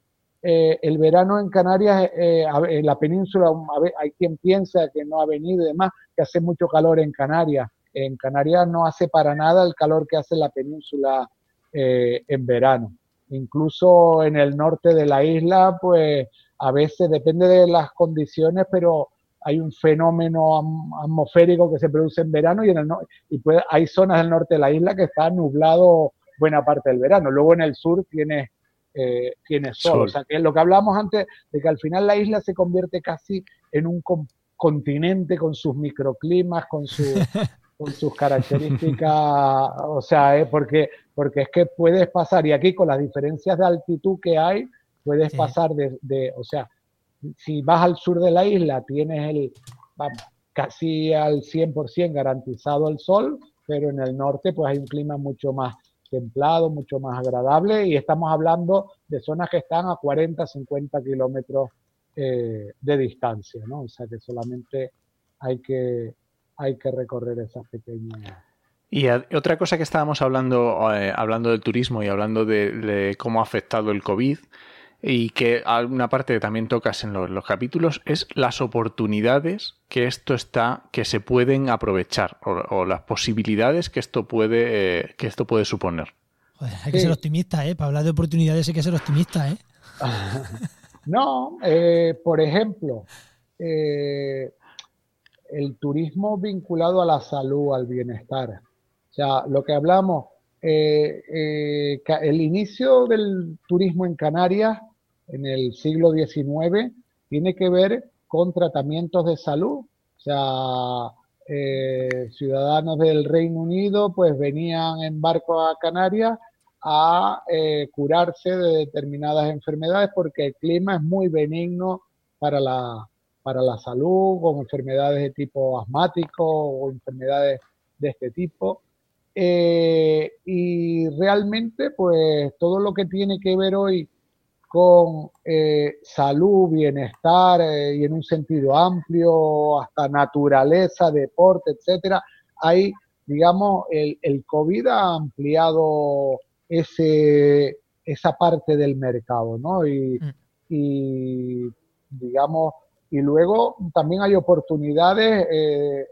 eh, el verano en Canarias, eh, en la península, hay quien piensa que no ha venido y demás, que hace mucho calor en Canarias. En Canarias no hace para nada el calor que hace la península eh, en verano. Incluso en el norte de la isla, pues a veces depende de las condiciones, pero hay un fenómeno atmosférico que se produce en verano y, en el, hay zonas del norte de la isla que está nublado buena parte del verano. Luego en el sur tiene, eh, tiene sol. O sea, que lo que hablamos antes de que al final la isla se convierte casi en un continente con sus microclimas, con, su, con sus características, o sea, eh, porque, porque es que puedes pasar, y aquí con las diferencias de altitud que hay, puedes pasar de, de, o sea, si vas al sur de la isla, tienes el, casi al 100% garantizado el sol, pero en el norte pues hay un clima mucho más templado, mucho más agradable y estamos hablando de zonas que están a 40, 50 kilómetros eh, de distancia, ¿no? O sea que solamente hay que, hay que recorrer esas pequeñas... Y otra cosa que estábamos hablando, eh, hablando del turismo y hablando de, cómo ha afectado el COVID, y que una parte que también tocas en los, capítulos es las oportunidades que esto está, que se pueden aprovechar o, las posibilidades que esto puede, eh, que esto puede suponer. hay que ser optimista, ¿eh? Para hablar de oportunidades hay que ser optimista, ¿eh? no, eh, por ejemplo, eh, el turismo vinculado a la salud, al bienestar. O sea, lo que hablamos, eh, eh, el inicio del turismo en Canarias en el siglo XIX tiene que ver con tratamientos de salud. O sea, eh, ciudadanos del Reino Unido pues venían en barco a Canarias a curarse de determinadas enfermedades porque el clima es muy benigno para la, para la salud, con enfermedades de tipo asmático o enfermedades de este tipo. Eh, y realmente, pues todo lo que tiene que ver hoy con eh, salud, bienestar eh, y en un sentido amplio, hasta naturaleza, deporte, etcétera, hay, digamos, el, el COVID ha ampliado ese, esa parte del mercado, ¿no? Y, mm. y digamos, y luego también hay oportunidades,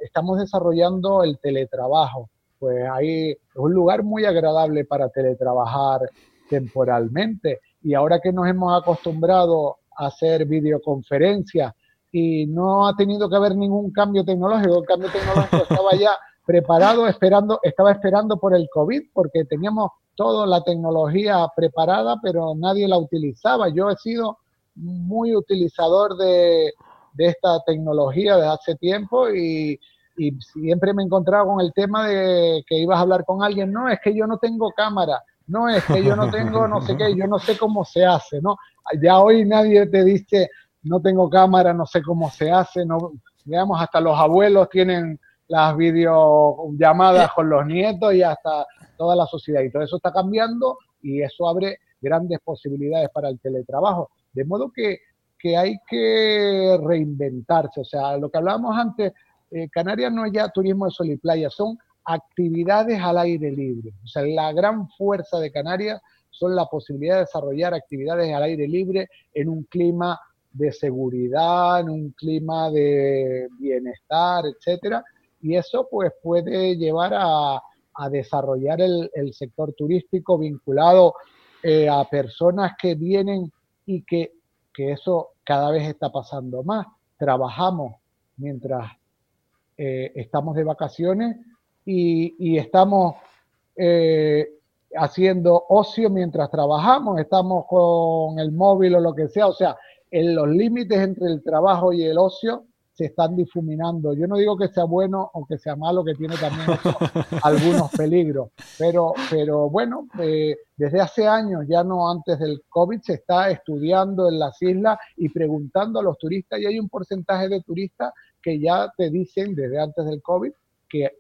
estamos desarrollando el teletrabajo pues ahí es un lugar muy agradable para teletrabajar temporalmente. Y ahora que nos hemos acostumbrado a hacer videoconferencias y no ha tenido que haber ningún cambio tecnológico, el cambio tecnológico estaba ya preparado, esperando, estaba esperando por el COVID, porque teníamos toda la tecnología preparada, pero nadie la utilizaba. Yo he sido muy utilizador de, de esta tecnología desde hace tiempo y, y siempre me encontraba con el tema de que ibas a hablar con alguien, no, es que yo no tengo cámara, no, es que yo no tengo no sé qué, yo no sé cómo se hace, ¿no? Ya hoy nadie te dice, no tengo cámara, no sé cómo se hace, no, digamos, hasta los abuelos tienen las videollamadas con los nietos y hasta toda la sociedad. Y todo eso está cambiando y eso abre grandes posibilidades para el teletrabajo. De modo que, que hay que reinventarse. O sea, lo que hablábamos antes eh, Canarias no es ya turismo de sol y playa, son actividades al aire libre. O sea, la gran fuerza de Canarias son la posibilidad de desarrollar actividades al aire libre en un clima de seguridad, en un clima de bienestar, etcétera. Y eso pues puede llevar a, desarrollar el, sector turístico vinculado eh, a personas que vienen y que, eso cada vez está pasando más. Trabajamos mientras eh, estamos de vacaciones y, estamos eh, haciendo ocio mientras trabajamos, estamos con el móvil o lo que sea, o sea, en los límites entre el trabajo y el ocio se están difuminando. Yo no digo que sea bueno o que sea malo, que tiene también algunos peligros, pero, pero bueno, eh, desde hace años, ya no antes del COVID, se está estudiando en las islas y preguntando a los turistas, y hay un porcentaje de turistas que ya te dicen desde antes del COVID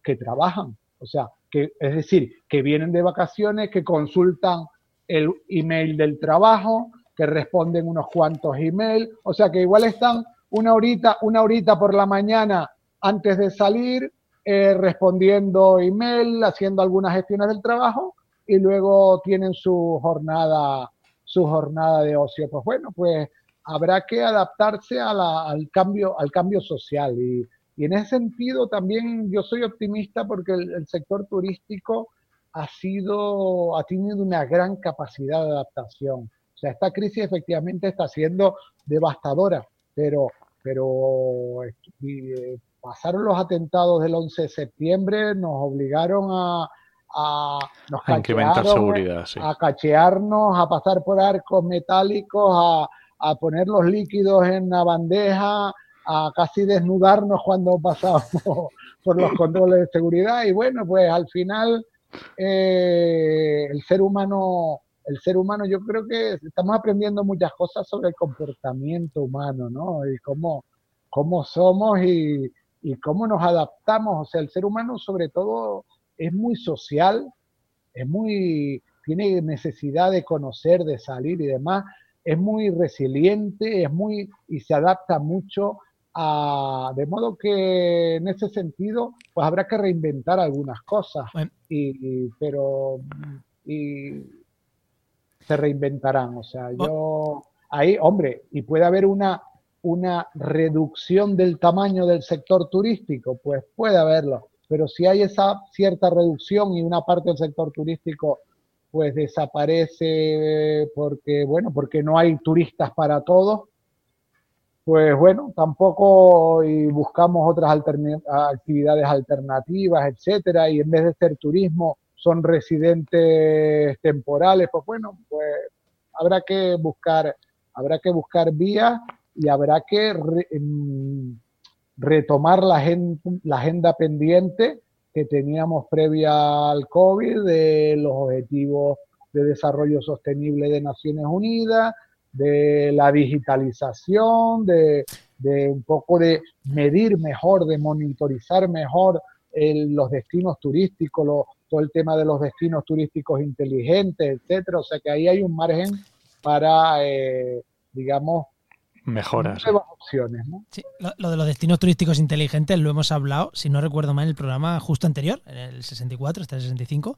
que, trabajan. O sea, que, es decir, que vienen de vacaciones, que consultan el email del trabajo, que responden unos cuantos emails, o sea que igual están una horita, una horita por la mañana antes de salir, eh, respondiendo email, haciendo algunas gestiones del trabajo y luego tienen su jornada, su jornada de ocio. Pues bueno, pues habrá que adaptarse al cambio, al cambio social en ese sentido también yo soy optimista porque el sector turístico ha sido, ha tenido una gran capacidad de adaptación. Esta crisis efectivamente está siendo devastadora, pero, pero eh, pasaron los atentados del 11 de septiembre, nos obligaron a, a, incrementar seguridad, a cachearnos, a pasar por arcos metálicos, a, a poner los líquidos en la bandeja, a casi desnudarnos cuando pasábamos por los controles de seguridad. Y bueno, pues al final eh, el ser humano el ser humano, yo creo que estamos aprendiendo muchas cosas sobre el comportamiento humano, ¿no? Y cómo, cómo somos y, cómo nos adaptamos. O sea, el ser humano sobre todo es muy social, es muy, tiene necesidad de conocer, de salir y demás, es muy resiliente, es muy, y se adapta mucho a, de modo que en ese sentido, pues habrá que reinventar algunas cosas. Y, pero, y, se reinventarán. O sea, yo ahí, hombre, y puede haber una, una reducción del tamaño del sector turístico, pues puede haberlo. Pero si hay esa cierta reducción y una parte del sector turístico pues desaparece porque, bueno, porque no hay turistas para todos, pues bueno, tampoco y buscamos otras actividades alternativas, etcétera, y en vez de ser turismo, son residentes temporales, pues bueno, pues habrá que buscar, habrá que buscar vías y habrá que em, retomar la la agenda pendiente que teníamos previa al COVID de los objetivos de desarrollo sostenible de Naciones Unidas, de la digitalización, de, de un poco de medir mejor, de monitorizar mejor los destinos turísticos, los, todo el tema de los destinos turísticos inteligentes, etcétera. O sea que ahí hay un margen para, eh, digamos, mejoras. Nuevas opciones, ¿no? Sí, lo, de los destinos turísticos inteligentes lo hemos hablado, si no recuerdo mal, en el programa justo anterior, en el 64, este el 65.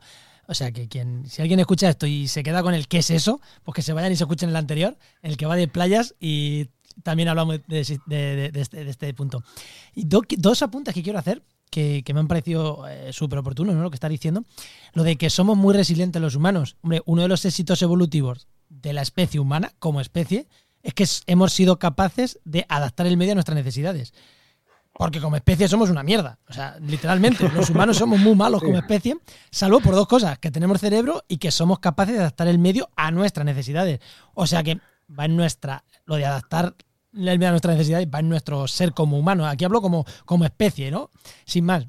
O sea que quien, si alguien escucha esto y se queda con el qué es eso, pues que se vayan y se escuchen el anterior, el que va de playas y también hablamos de, este, este, punto. Y dos apuntes que quiero hacer que, me han parecido eh, súper oportunos, ¿no? Lo que está diciendo. Lo de que somos muy resilientes los humanos. Hombre, uno de los éxitos evolutivos de la especie humana, como especie, es que hemos sido capaces de adaptar el medio a nuestras necesidades. Porque como especie somos una mierda. O sea, literalmente, los humanos somos muy malos como especie, salvo por dos cosas, que tenemos cerebro y que somos capaces de adaptar el medio a nuestras necesidades. O sea que va en nuestra, lo de adaptar a nuestras necesidades va en nuestro ser como humano. Aquí hablo como, como especie, ¿no? Sin más.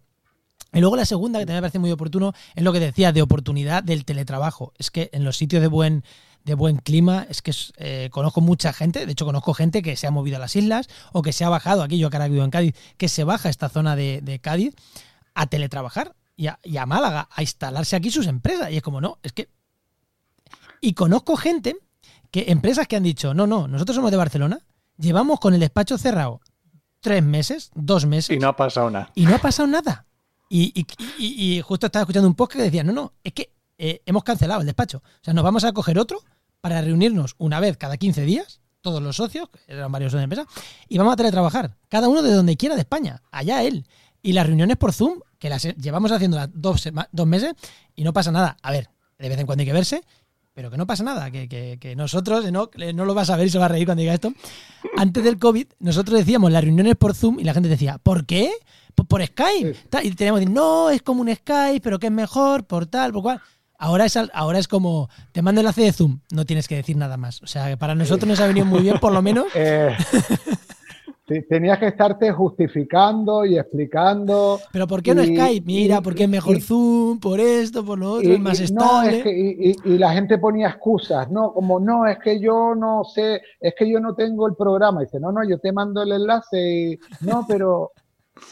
Y luego la segunda, que también me parece muy oportuno, es lo que decía de oportunidad del teletrabajo. Es que en los sitios de buen, de buen clima, es que eh, conozco mucha gente, de hecho conozco gente que se ha movido a las islas o que se ha bajado, aquí yo que ahora vivo en Cádiz, que se baja a esta zona de, Cádiz a teletrabajar y a, y a Málaga a instalarse aquí sus empresas. Y es como, no, es que... Y conozco gente, que empresas que han dicho, no, no, nosotros somos de Barcelona, Llevamos con el despacho cerrado tres meses, dos meses. Y no ha pasado nada. Y no ha pasado nada. Y, justo estaba escuchando un post que decía, no, no, es que eh, hemos cancelado el despacho. O sea, nos vamos a coger otro para reunirnos una vez cada 15 días, todos los socios, que eran varios de la empresa, y vamos a teletrabajar, cada uno de donde quiera de España, allá él. Y las reuniones por Zoom, que las llevamos haciendo dos, dos meses y no pasa nada. A ver, de vez en cuando hay que verse, pero que no pasa nada, que, que, nosotros, no, no lo vas a ver y se va a reír cuando diga esto. Antes del COVID, nosotros decíamos las reuniones por Zoom y la gente decía, ¿por qué? Por, Skype. Y teníamos que decir, no, es como un Skype, pero que es mejor, por tal, por cual. Ahora es, ahora es como, te mando el enlace de Zoom, no tienes que decir nada más. O sea, que para nosotros nos ha venido muy bien, por lo menos. Eh, tenías que estarte justificando y explicando. Pero ¿por qué no Skype? Mira, porque es mejor Zoom, por esto, por lo otro, es más estable. y, la gente ponía excusas, ¿no? Como, no, es que yo no sé, es que yo no tengo el programa. dice, no, no, yo te mando el enlace y, no, pero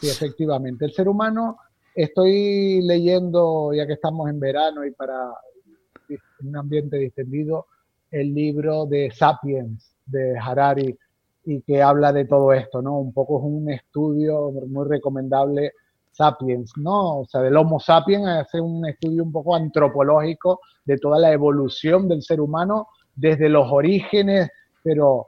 sí, efectivamente, el ser humano, estoy leyendo, ya que estamos en verano y para un ambiente distendido, el libro de Sapiens de Harari y que habla de todo esto, ¿no? Un poco es un estudio muy recomendable, Sapiens, ¿no? O sea, del Homo sapiens hace un estudio un poco antropológico de toda la evolución del ser humano desde los orígenes, pero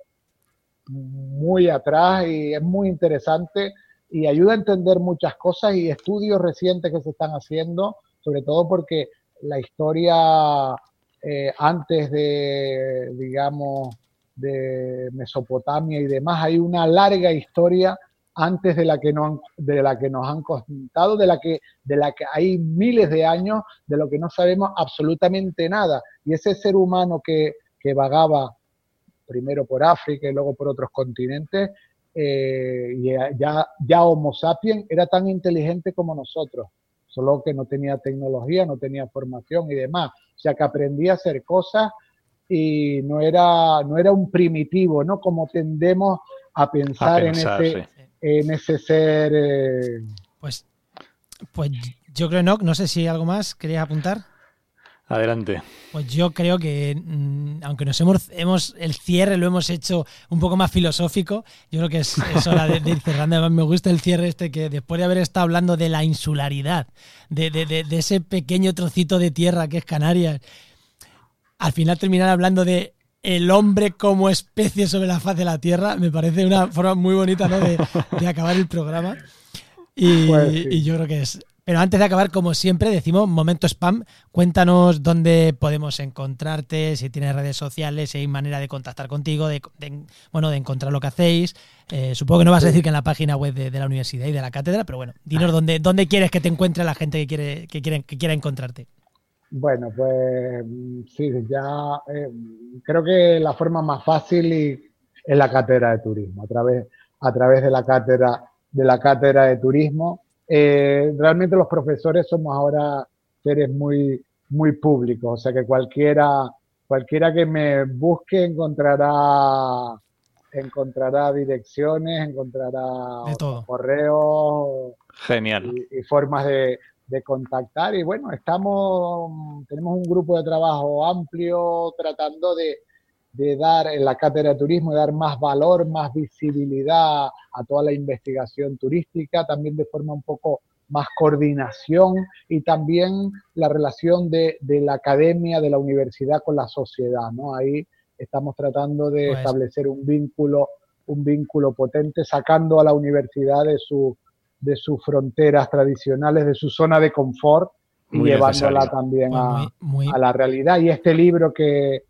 muy atrás y es muy interesante y ayuda a entender muchas cosas y estudios recientes que se están haciendo, sobre todo porque la historia eh, antes de, digamos, de Mesopotamia y demás. Hay una larga historia antes de la que, no, de la que nos han contado, de la, que, de la que hay miles de años, de lo que no sabemos absolutamente nada. Y ese ser humano que, que vagaba primero por África y luego por otros continentes, eh, y ya, ya Homo sapiens era tan inteligente como nosotros, solo que no tenía tecnología, no tenía formación y demás. O sea que aprendía a hacer cosas y no era, no era un primitivo, ¿no? Como tendemos a pensar, en, ese, en ese ser. Eh, pues, pues yo creo, no, no sé si algo más querías apuntar. Adelante. Pues yo creo que, mm, aunque nos hemos, hemos, el cierre lo hemos hecho un poco más filosófico, yo creo que es, hora de, ir cerrando. Además, me gusta el cierre este que después de haber estado hablando de la insularidad, de, de, de ese pequeño trocito de tierra que es Canarias, al final terminar hablando de el hombre como especie sobre la faz de la Tierra, me parece una forma muy bonita ¿no? de, acabar el programa. Pues y, yo creo que es. Pero antes de acabar, como siempre, decimos momento spam. Cuéntanos dónde podemos encontrarte, si tienes redes sociales, si hay manera de contactar contigo, de, bueno, de encontrar lo que hacéis. Eh, supongo que no vas a decir que en la página web de, la universidad y de la cátedra, pero bueno, dinos dónde, dónde quieres que te encuentre la gente que quiere, que quiere, que quiera encontrarte. Bueno, pues sí, ya eh, creo que la forma más fácil es la cátedra de turismo, a través, a través de la cátedra de la cátedra de turismo. Eh, realmente los profesores somos ahora seres muy, muy públicos, o sea que cualquiera, cualquiera que me busque encontrará encontrará direcciones, encontrará correos Genial. y formas de, de contactar y bueno, estamos, tenemos un grupo de trabajo amplio tratando de, dar en la cátedra de turismo, de dar más valor, más visibilidad a toda la investigación turística, también de forma un poco más coordinación y también la relación de, la academia, de la universidad con la sociedad, ¿no? Ahí estamos tratando de pues establecer un vínculo, un vínculo potente, sacando a la universidad de su de sus fronteras tradicionales, de su zona de confort y llevándola también a, la realidad. Y este libro que,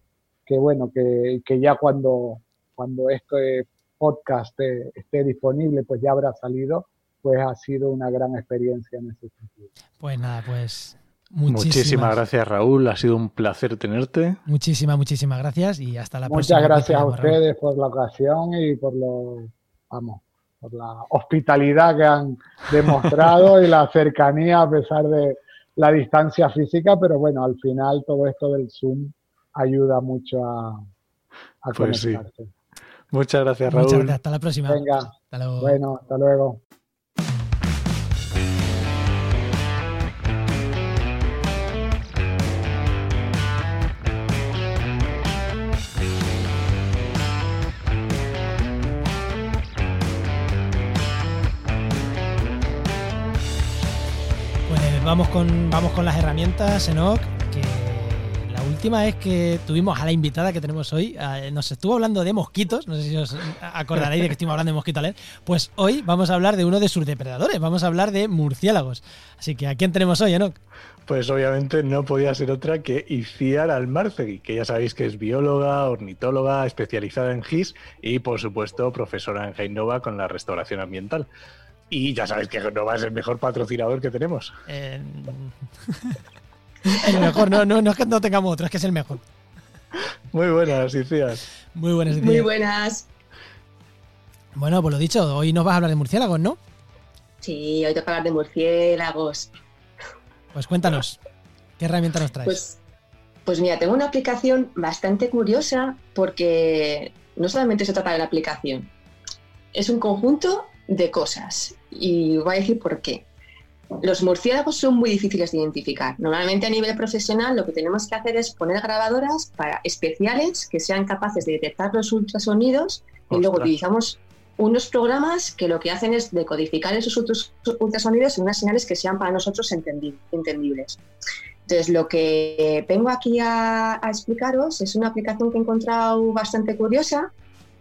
bueno, que, ya cuando, cuando este podcast esté disponible, pues ya habrá salido, pues ha sido una gran experiencia en ese sentido. Pues nada, pues Muchísimas, gracias, Raúl. Ha sido un placer tenerte. Muchísimas, muchísimas gracias y hasta la próxima. Muchas gracias a ustedes por la ocasión y por lo, vamos, por la hospitalidad que han demostrado y la cercanía a pesar de la distancia física, pero bueno, al final todo esto del Zoom ayuda mucho a, a pues conectarse. Muchas gracias, Raúl. Muchas gracias. Hasta la próxima. Venga. Hasta luego. Bueno, hasta luego. vamos con, vamos con las herramientas, Enoch, última vez que tuvimos a la invitada que tenemos hoy, eh, nos estuvo hablando de mosquitos, no sé si os acordaréis de que estuvimos hablando de mosquito aler, pues hoy vamos a hablar de uno de sus depredadores, vamos a hablar de murciélagos. Así que, ¿a quién tenemos hoy, Enoch? Pues obviamente no podía ser otra que Iciar Almarcegui, que ya sabéis que es bióloga, ornitóloga, especializada en GIS y, por supuesto, profesora en Genova con la restauración ambiental. Y ya sabéis que Genova es el mejor patrocinador que tenemos. Eh, el mejor, no, no, no, es que no tengamos otro, es que es el mejor. Muy buenas, Iciar. Muy buenas. Muy buenas. Bueno, pues lo dicho, hoy nos vas a hablar de murciélagos, ¿no? Sí, hoy toca hablar de murciélagos. Pues cuéntanos, ¿qué herramienta nos traes? Pues, pues mira, tengo una aplicación bastante curiosa porque no solamente se trata de la aplicación, es un conjunto de cosas. Y voy a decir por qué. Los murciélagos son muy difíciles de identificar. Normalmente a nivel profesional lo que tenemos que hacer es poner grabadoras para especiales que sean capaces de detectar los ultrasonidos y luego utilizamos unos programas que lo que hacen es decodificar esos ultrasonidos en unas señales que sean para nosotros entendibles. Entonces, lo que vengo aquí a, explicaros es una aplicación que he encontrado bastante curiosa,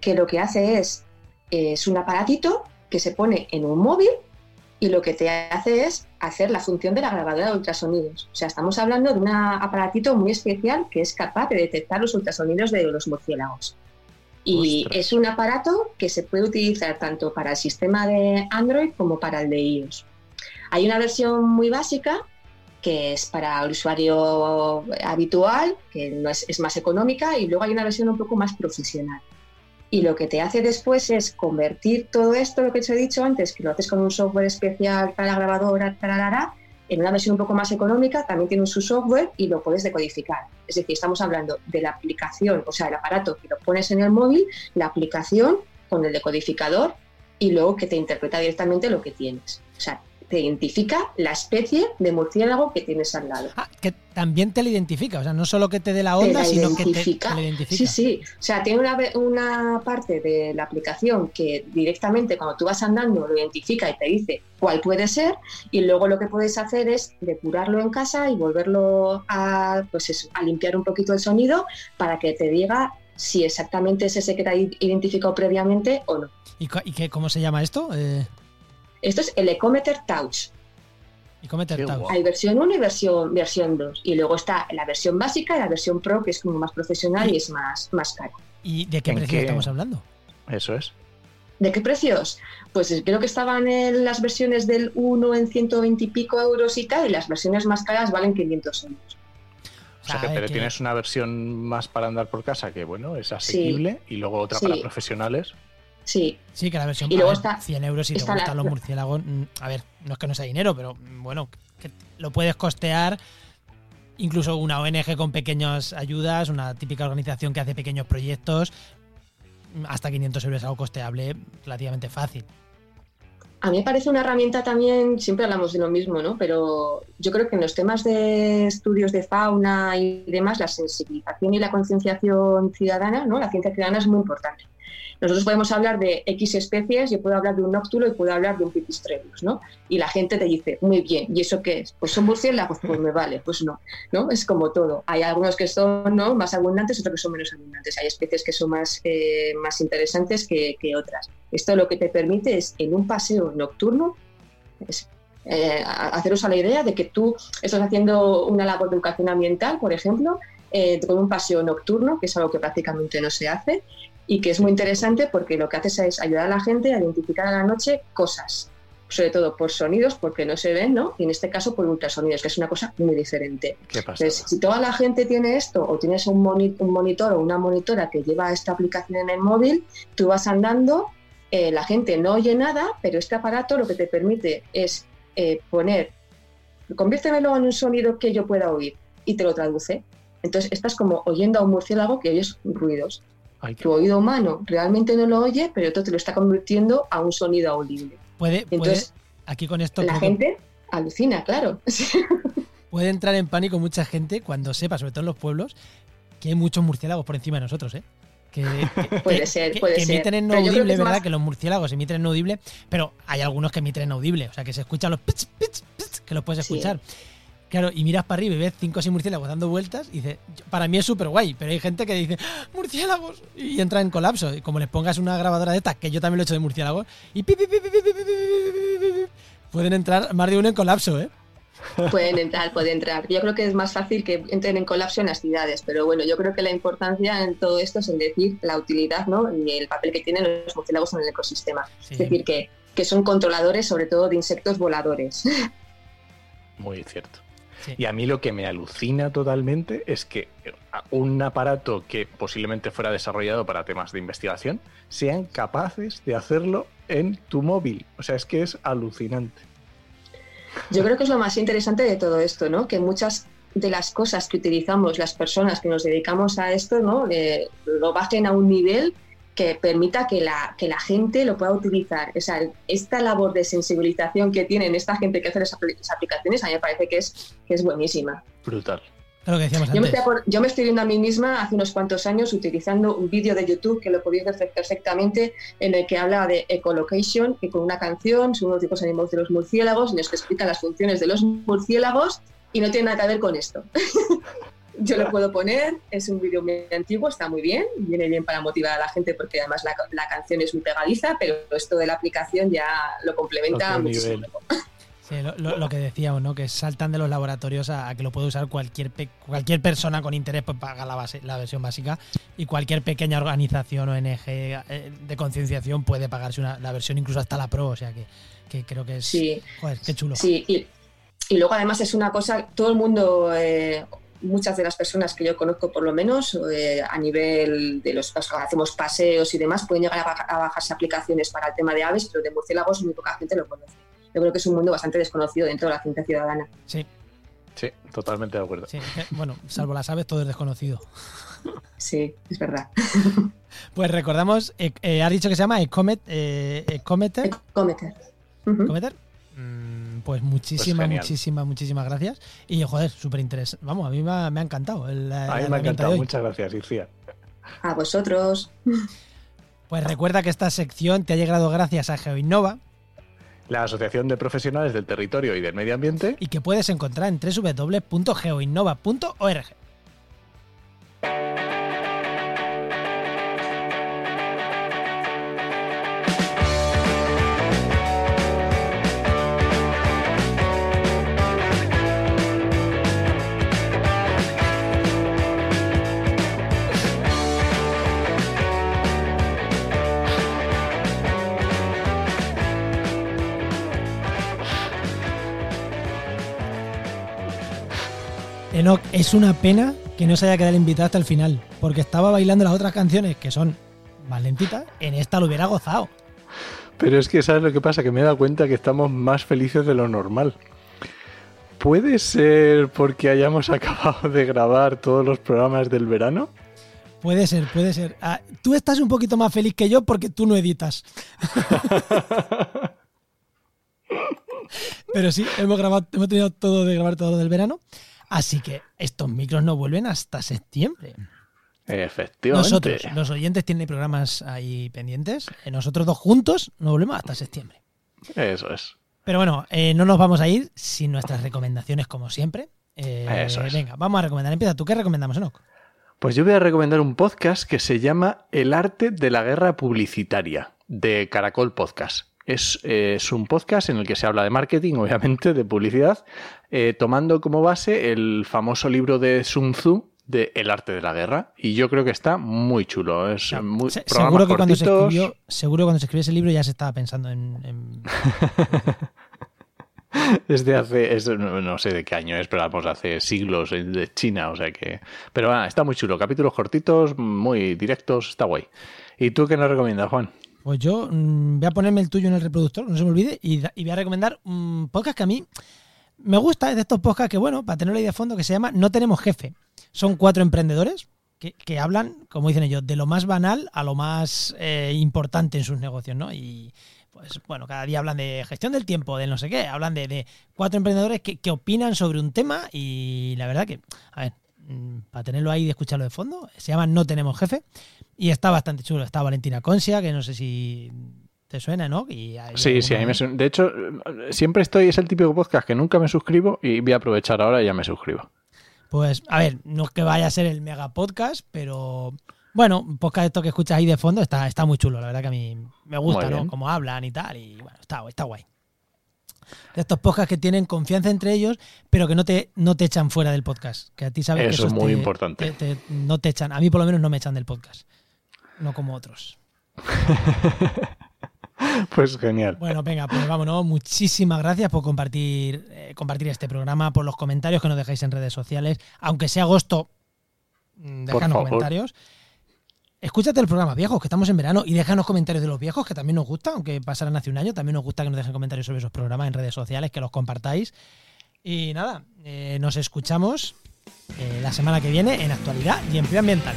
que lo que hace es, es un aparatito que se pone en un móvil y lo que te hace es hacer la función de la grabadora de ultrasonidos. O sea, estamos hablando de un aparatito muy especial que es capaz de detectar los ultrasonidos de los murciélagos. Y es un aparato que se puede utilizar tanto para el sistema de Android como para el de iOS. Hay una versión muy básica que es para el usuario habitual, que no es, es más económica, y luego hay una versión un poco más profesional. Y lo que te hace después es convertir todo esto, lo que te he dicho antes, que lo haces con un software especial para grabadora, en una versión un poco más económica, también tiene su software y lo puedes decodificar. Es decir, estamos hablando de la aplicación, o sea, el aparato que lo pones en el móvil, la aplicación con el decodificador y luego que te interpreta directamente lo que tienes. O sea, te identifica la especie de murciélago que tienes al lado. Ah, que también te lo identifica, o sea, no solo que te dé la onda, sino que te, identifica. Sí, sí, o sea, tiene una, una, parte de la aplicación que directamente cuando tú vas andando lo identifica y te dice cuál puede ser, y luego lo que puedes hacer es depurarlo en casa y volverlo a, pues eso, a limpiar un poquito el sonido para que te diga si exactamente es ese que te ha identificado previamente o no. ¿Y, qué, cómo se llama esto? Eh... Esto es el Ecometer Touch. Ecometer Touch. Hay versión 1 y versión, versión 2. Y luego está la versión básica y la versión Pro, que es como más profesional y, es más, más cara. ¿Y de qué precio estamos hablando? Eso es. ¿De qué precios? Pues creo que estaban en las versiones del 1 en 120 y pico euros y tal, y las versiones más caras valen 500 euros. O sea, que, pero tienes una versión más para andar por casa que, bueno, es asequible, y luego otra para profesionales. Sí. Sí, que la versión y luego está, 100 euros si te gustan los murciélagos. Mm, a ver, no es que no sea dinero, pero mm, bueno, que lo puedes costear. Incluso una ONG con pequeñas ayudas, una típica organización que hace pequeños proyectos, mm, hasta 500 euros es algo costeable relativamente fácil. A mí me parece una herramienta también, siempre hablamos de lo mismo, ¿no? Pero yo creo que en los temas de estudios de fauna y demás, la sensibilización y la concienciación ciudadana, ¿no? La ciencia ciudadana es muy importante. Nosotros podemos hablar de X especies, yo puedo hablar de un nóctulo y puedo hablar de un pipistrellus, ¿no? Y la gente te dice, muy bien, ¿y eso qué es? Pues son murciélagos, pues me vale, pues no, ¿no? Es como todo. Hay algunos que son ¿no? más abundantes, otros que son menos abundantes. Hay especies que son más, eh, más interesantes que, otras. Esto lo que te permite es, en un paseo nocturno, eh, haceros a la idea de que tú estás haciendo una labor de educación ambiental, por ejemplo, eh, con un paseo nocturno, que es algo que prácticamente no se hace, y que es muy interesante porque lo que hace es ayudar a la gente a identificar a la noche cosas, sobre todo por sonidos, porque no se ven, ¿no? Y en este caso por ultrasonidos, que es una cosa muy diferente. Entonces, si toda la gente tiene esto, o tienes un, monitor o una monitora que lleva esta aplicación en el móvil, tú vas andando, eh, la gente no oye nada, pero este aparato lo que te permite es eh, poner, conviértemelo en un sonido que yo pueda oír, y te lo traduce. Entonces, estás como oyendo a un murciélago que oyes ruidos. Tu oído humano realmente no lo oye, pero esto te lo está convirtiendo a un sonido audible. Puede, Entonces, aquí con esto... La gente alucina, claro. puede entrar en pánico mucha gente cuando sepa, sobre todo en los pueblos, que hay muchos murciélagos por encima de nosotros, ¿eh? puede ser, puede que ser. emiten en audible, ¿verdad? Que los murciélagos emiten en audible, pero hay algunos que emiten en audible, o sea que se escuchan los pits, pits, pits, que los puedes escuchar. Claro, y miras para arriba y ves cinco o seis murciélagos dando vueltas y dices, para mí es súper guay, pero hay gente que dice, ¡Ah, murciélagos, y entra en colapso. Y como les pongas una grabadora de estas, que yo también lo he hecho de murciélagos, y pi, pi, pi, pueden entrar más de uno en colapso, ¿eh? Pueden entrar, pueden entrar. Yo creo que es más fácil que entren en colapso en las ciudades, pero bueno, yo creo que la importancia en todo esto es en decir la utilidad ¿no? y el papel que tienen los murciélagos en el ecosistema. Sí. Es decir, que, que son controladores sobre todo de insectos voladores. Muy cierto. Sí. Y a mí lo que me alucina totalmente es que un aparato que posiblemente fuera desarrollado para temas de investigación sean capaces de hacerlo en tu móvil. O sea, es que es alucinante. Yo creo que es lo más interesante de todo esto, ¿no? Que muchas de las cosas que utilizamos las personas que nos dedicamos a esto, ¿no? Eh, lo bajen a un nivel que permita que la, que la gente lo pueda utilizar. O sea, esta labor de sensibilización que tienen esta gente que hace las aplicaciones, a mí me parece que es, que es buenísima. Brutal. Lo que decíamos yo, antes. Me estoy, yo me estoy viendo a mí misma hace unos cuantos años utilizando un vídeo de YouTube que lo podéis hacer perfectamente, en el que habla de ecolocation, que con una canción son unos tipos animales de los murciélagos, y nos explican las funciones de los murciélagos y no tiene nada que ver con esto. yo lo puedo poner, es un vídeo muy antiguo, está muy bien, viene bien para motivar a la gente porque además la, la canción es muy pegadiza, pero esto de la aplicación ya lo complementa muchísimo. Sí, lo, lo, lo, que decíamos, ¿no? Que saltan de los laboratorios a, a que lo puede usar cualquier cualquier persona con interés, pues paga la, base, la versión básica y cualquier pequeña organización ONG eh, de concienciación puede pagarse una, la versión incluso hasta la Pro, o sea que, que creo que es... Sí, joder, qué chulo. Sí, y, y, luego además es una cosa, todo el mundo... Eh, muchas de las personas que yo conozco por lo menos eh, a nivel de los que hacemos paseos y demás pueden llegar a, bajar, a bajarse aplicaciones para el tema de aves, pero de murciélagos muy poca gente lo conoce yo creo que es un mundo bastante desconocido dentro de la ciencia ciudadana. Sí. Sí, totalmente de acuerdo. Sí, bueno, salvo las aves, todo es desconocido. Sí, es verdad. Pues recordamos, eh, eh, has dicho que se llama Ecomet, eh, Ecometer. Ecometer. Uh -huh. Pues muchísimas, pues muchísimas, muchísimas gracias. Y joder, súper interesante. Vamos, a mí me ha, me ha encantado. El, a mí me ha encantado. Muchas gracias, Icía. A vosotros. Pues recuerda que esta sección te ha llegado gracias a GeoInnova, la Asociación de Profesionales del Territorio y del Medio Ambiente. Y que puedes encontrar en www.geoinnova.org. Enoch, es una pena que no se haya quedado invitado hasta el final, porque estaba bailando las otras canciones, que son más lentitas, en esta lo hubiera gozado. Pero es que, ¿sabes lo que pasa? Que me he dado cuenta que estamos más felices de lo normal. ¿Puede ser porque hayamos acabado de grabar todos los programas del verano? Puede ser, puede ser. Ah, tú estás un poquito más feliz que yo porque tú no editas. Pero sí, hemos grabado, hemos tenido todo de grabar todo lo del verano. Así que estos micros no vuelven hasta septiembre. Efectivamente. Nosotros, los oyentes tienen programas ahí pendientes. Nosotros dos juntos no volvemos hasta septiembre. Eso es. Pero bueno, eh, no nos vamos a ir sin nuestras recomendaciones, como siempre. Eh, Eso es. Venga, vamos a recomendar. Empieza tú. ¿Qué recomendamos, Enoch? Pues yo voy a recomendar un podcast que se llama El arte de la guerra publicitaria, de Caracol Podcast. Es, eh, es, un podcast en el que se habla de marketing, obviamente, de publicidad, eh, tomando como base el famoso libro de Sun Tzu de El arte de la guerra. Y yo creo que está muy chulo. Es muy, se, seguro, que cuando se escribió, seguro cuando se escribió ese libro ya se estaba pensando en... en... Desde hace, es, no, no, sé de qué año es, pero vamos, hace siglos de China, o sea que... Pero ah, está muy chulo, capítulos cortitos, muy directos, está guay. ¿Y tú qué nos recomiendas, Juan? Pues yo mmm, voy a ponerme el tuyo en el reproductor, no se me olvide, y, voy a recomendar un podcast que a mí me gusta, es de estos podcasts que, bueno, para tenerlo ahí de fondo, que se llama No tenemos jefe. Son cuatro emprendedores que, que hablan, como dicen ellos, de lo más banal a lo más eh, importante en sus negocios, ¿no? Y pues bueno, cada día hablan de gestión del tiempo, de no sé qué, hablan de, de cuatro emprendedores que, que, opinan sobre un tema y la verdad que, a ver, mm, para tenerlo ahí y escucharlo de fondo. Se llama No Tenemos Jefe y está bastante chulo. Está Valentina Consia, que no sé si te suena, ¿no? sí, sí, a mí me suena. De hecho, siempre estoy, es el típico podcast que nunca me suscribo y voy a aprovechar ahora y ya me suscribo. Pues, a ver, no es que vaya a ser el mega podcast, pero bueno, un podcast esto que escuchas ahí de fondo está, está muy chulo, la verdad que a mí me gusta, ¿no? Cómo hablan y tal, y bueno, está, está guay. De estos podcasts que tienen confianza entre ellos, pero que no te, no te echan fuera del podcast. Que a ti sabes eso que eso es muy importante. no te echan, a mí por lo menos no me echan del podcast. No como otros. Pues genial. Bueno, venga, pues vámonos. Muchísimas gracias por compartir, eh, compartir este programa, por los comentarios que nos dejáis en redes sociales. Aunque sea agosto, mm, dejadnos comentarios. Escúchate el programa viejos, que estamos en verano, y déjanos comentarios de los viejos, que también nos gusta, aunque pasaran hace un año, también nos gusta que nos dejen comentarios sobre esos programas en redes sociales, que los compartáis. Y nada, eh, nos escuchamos eh, la semana que viene en actualidad y empleo ambiental.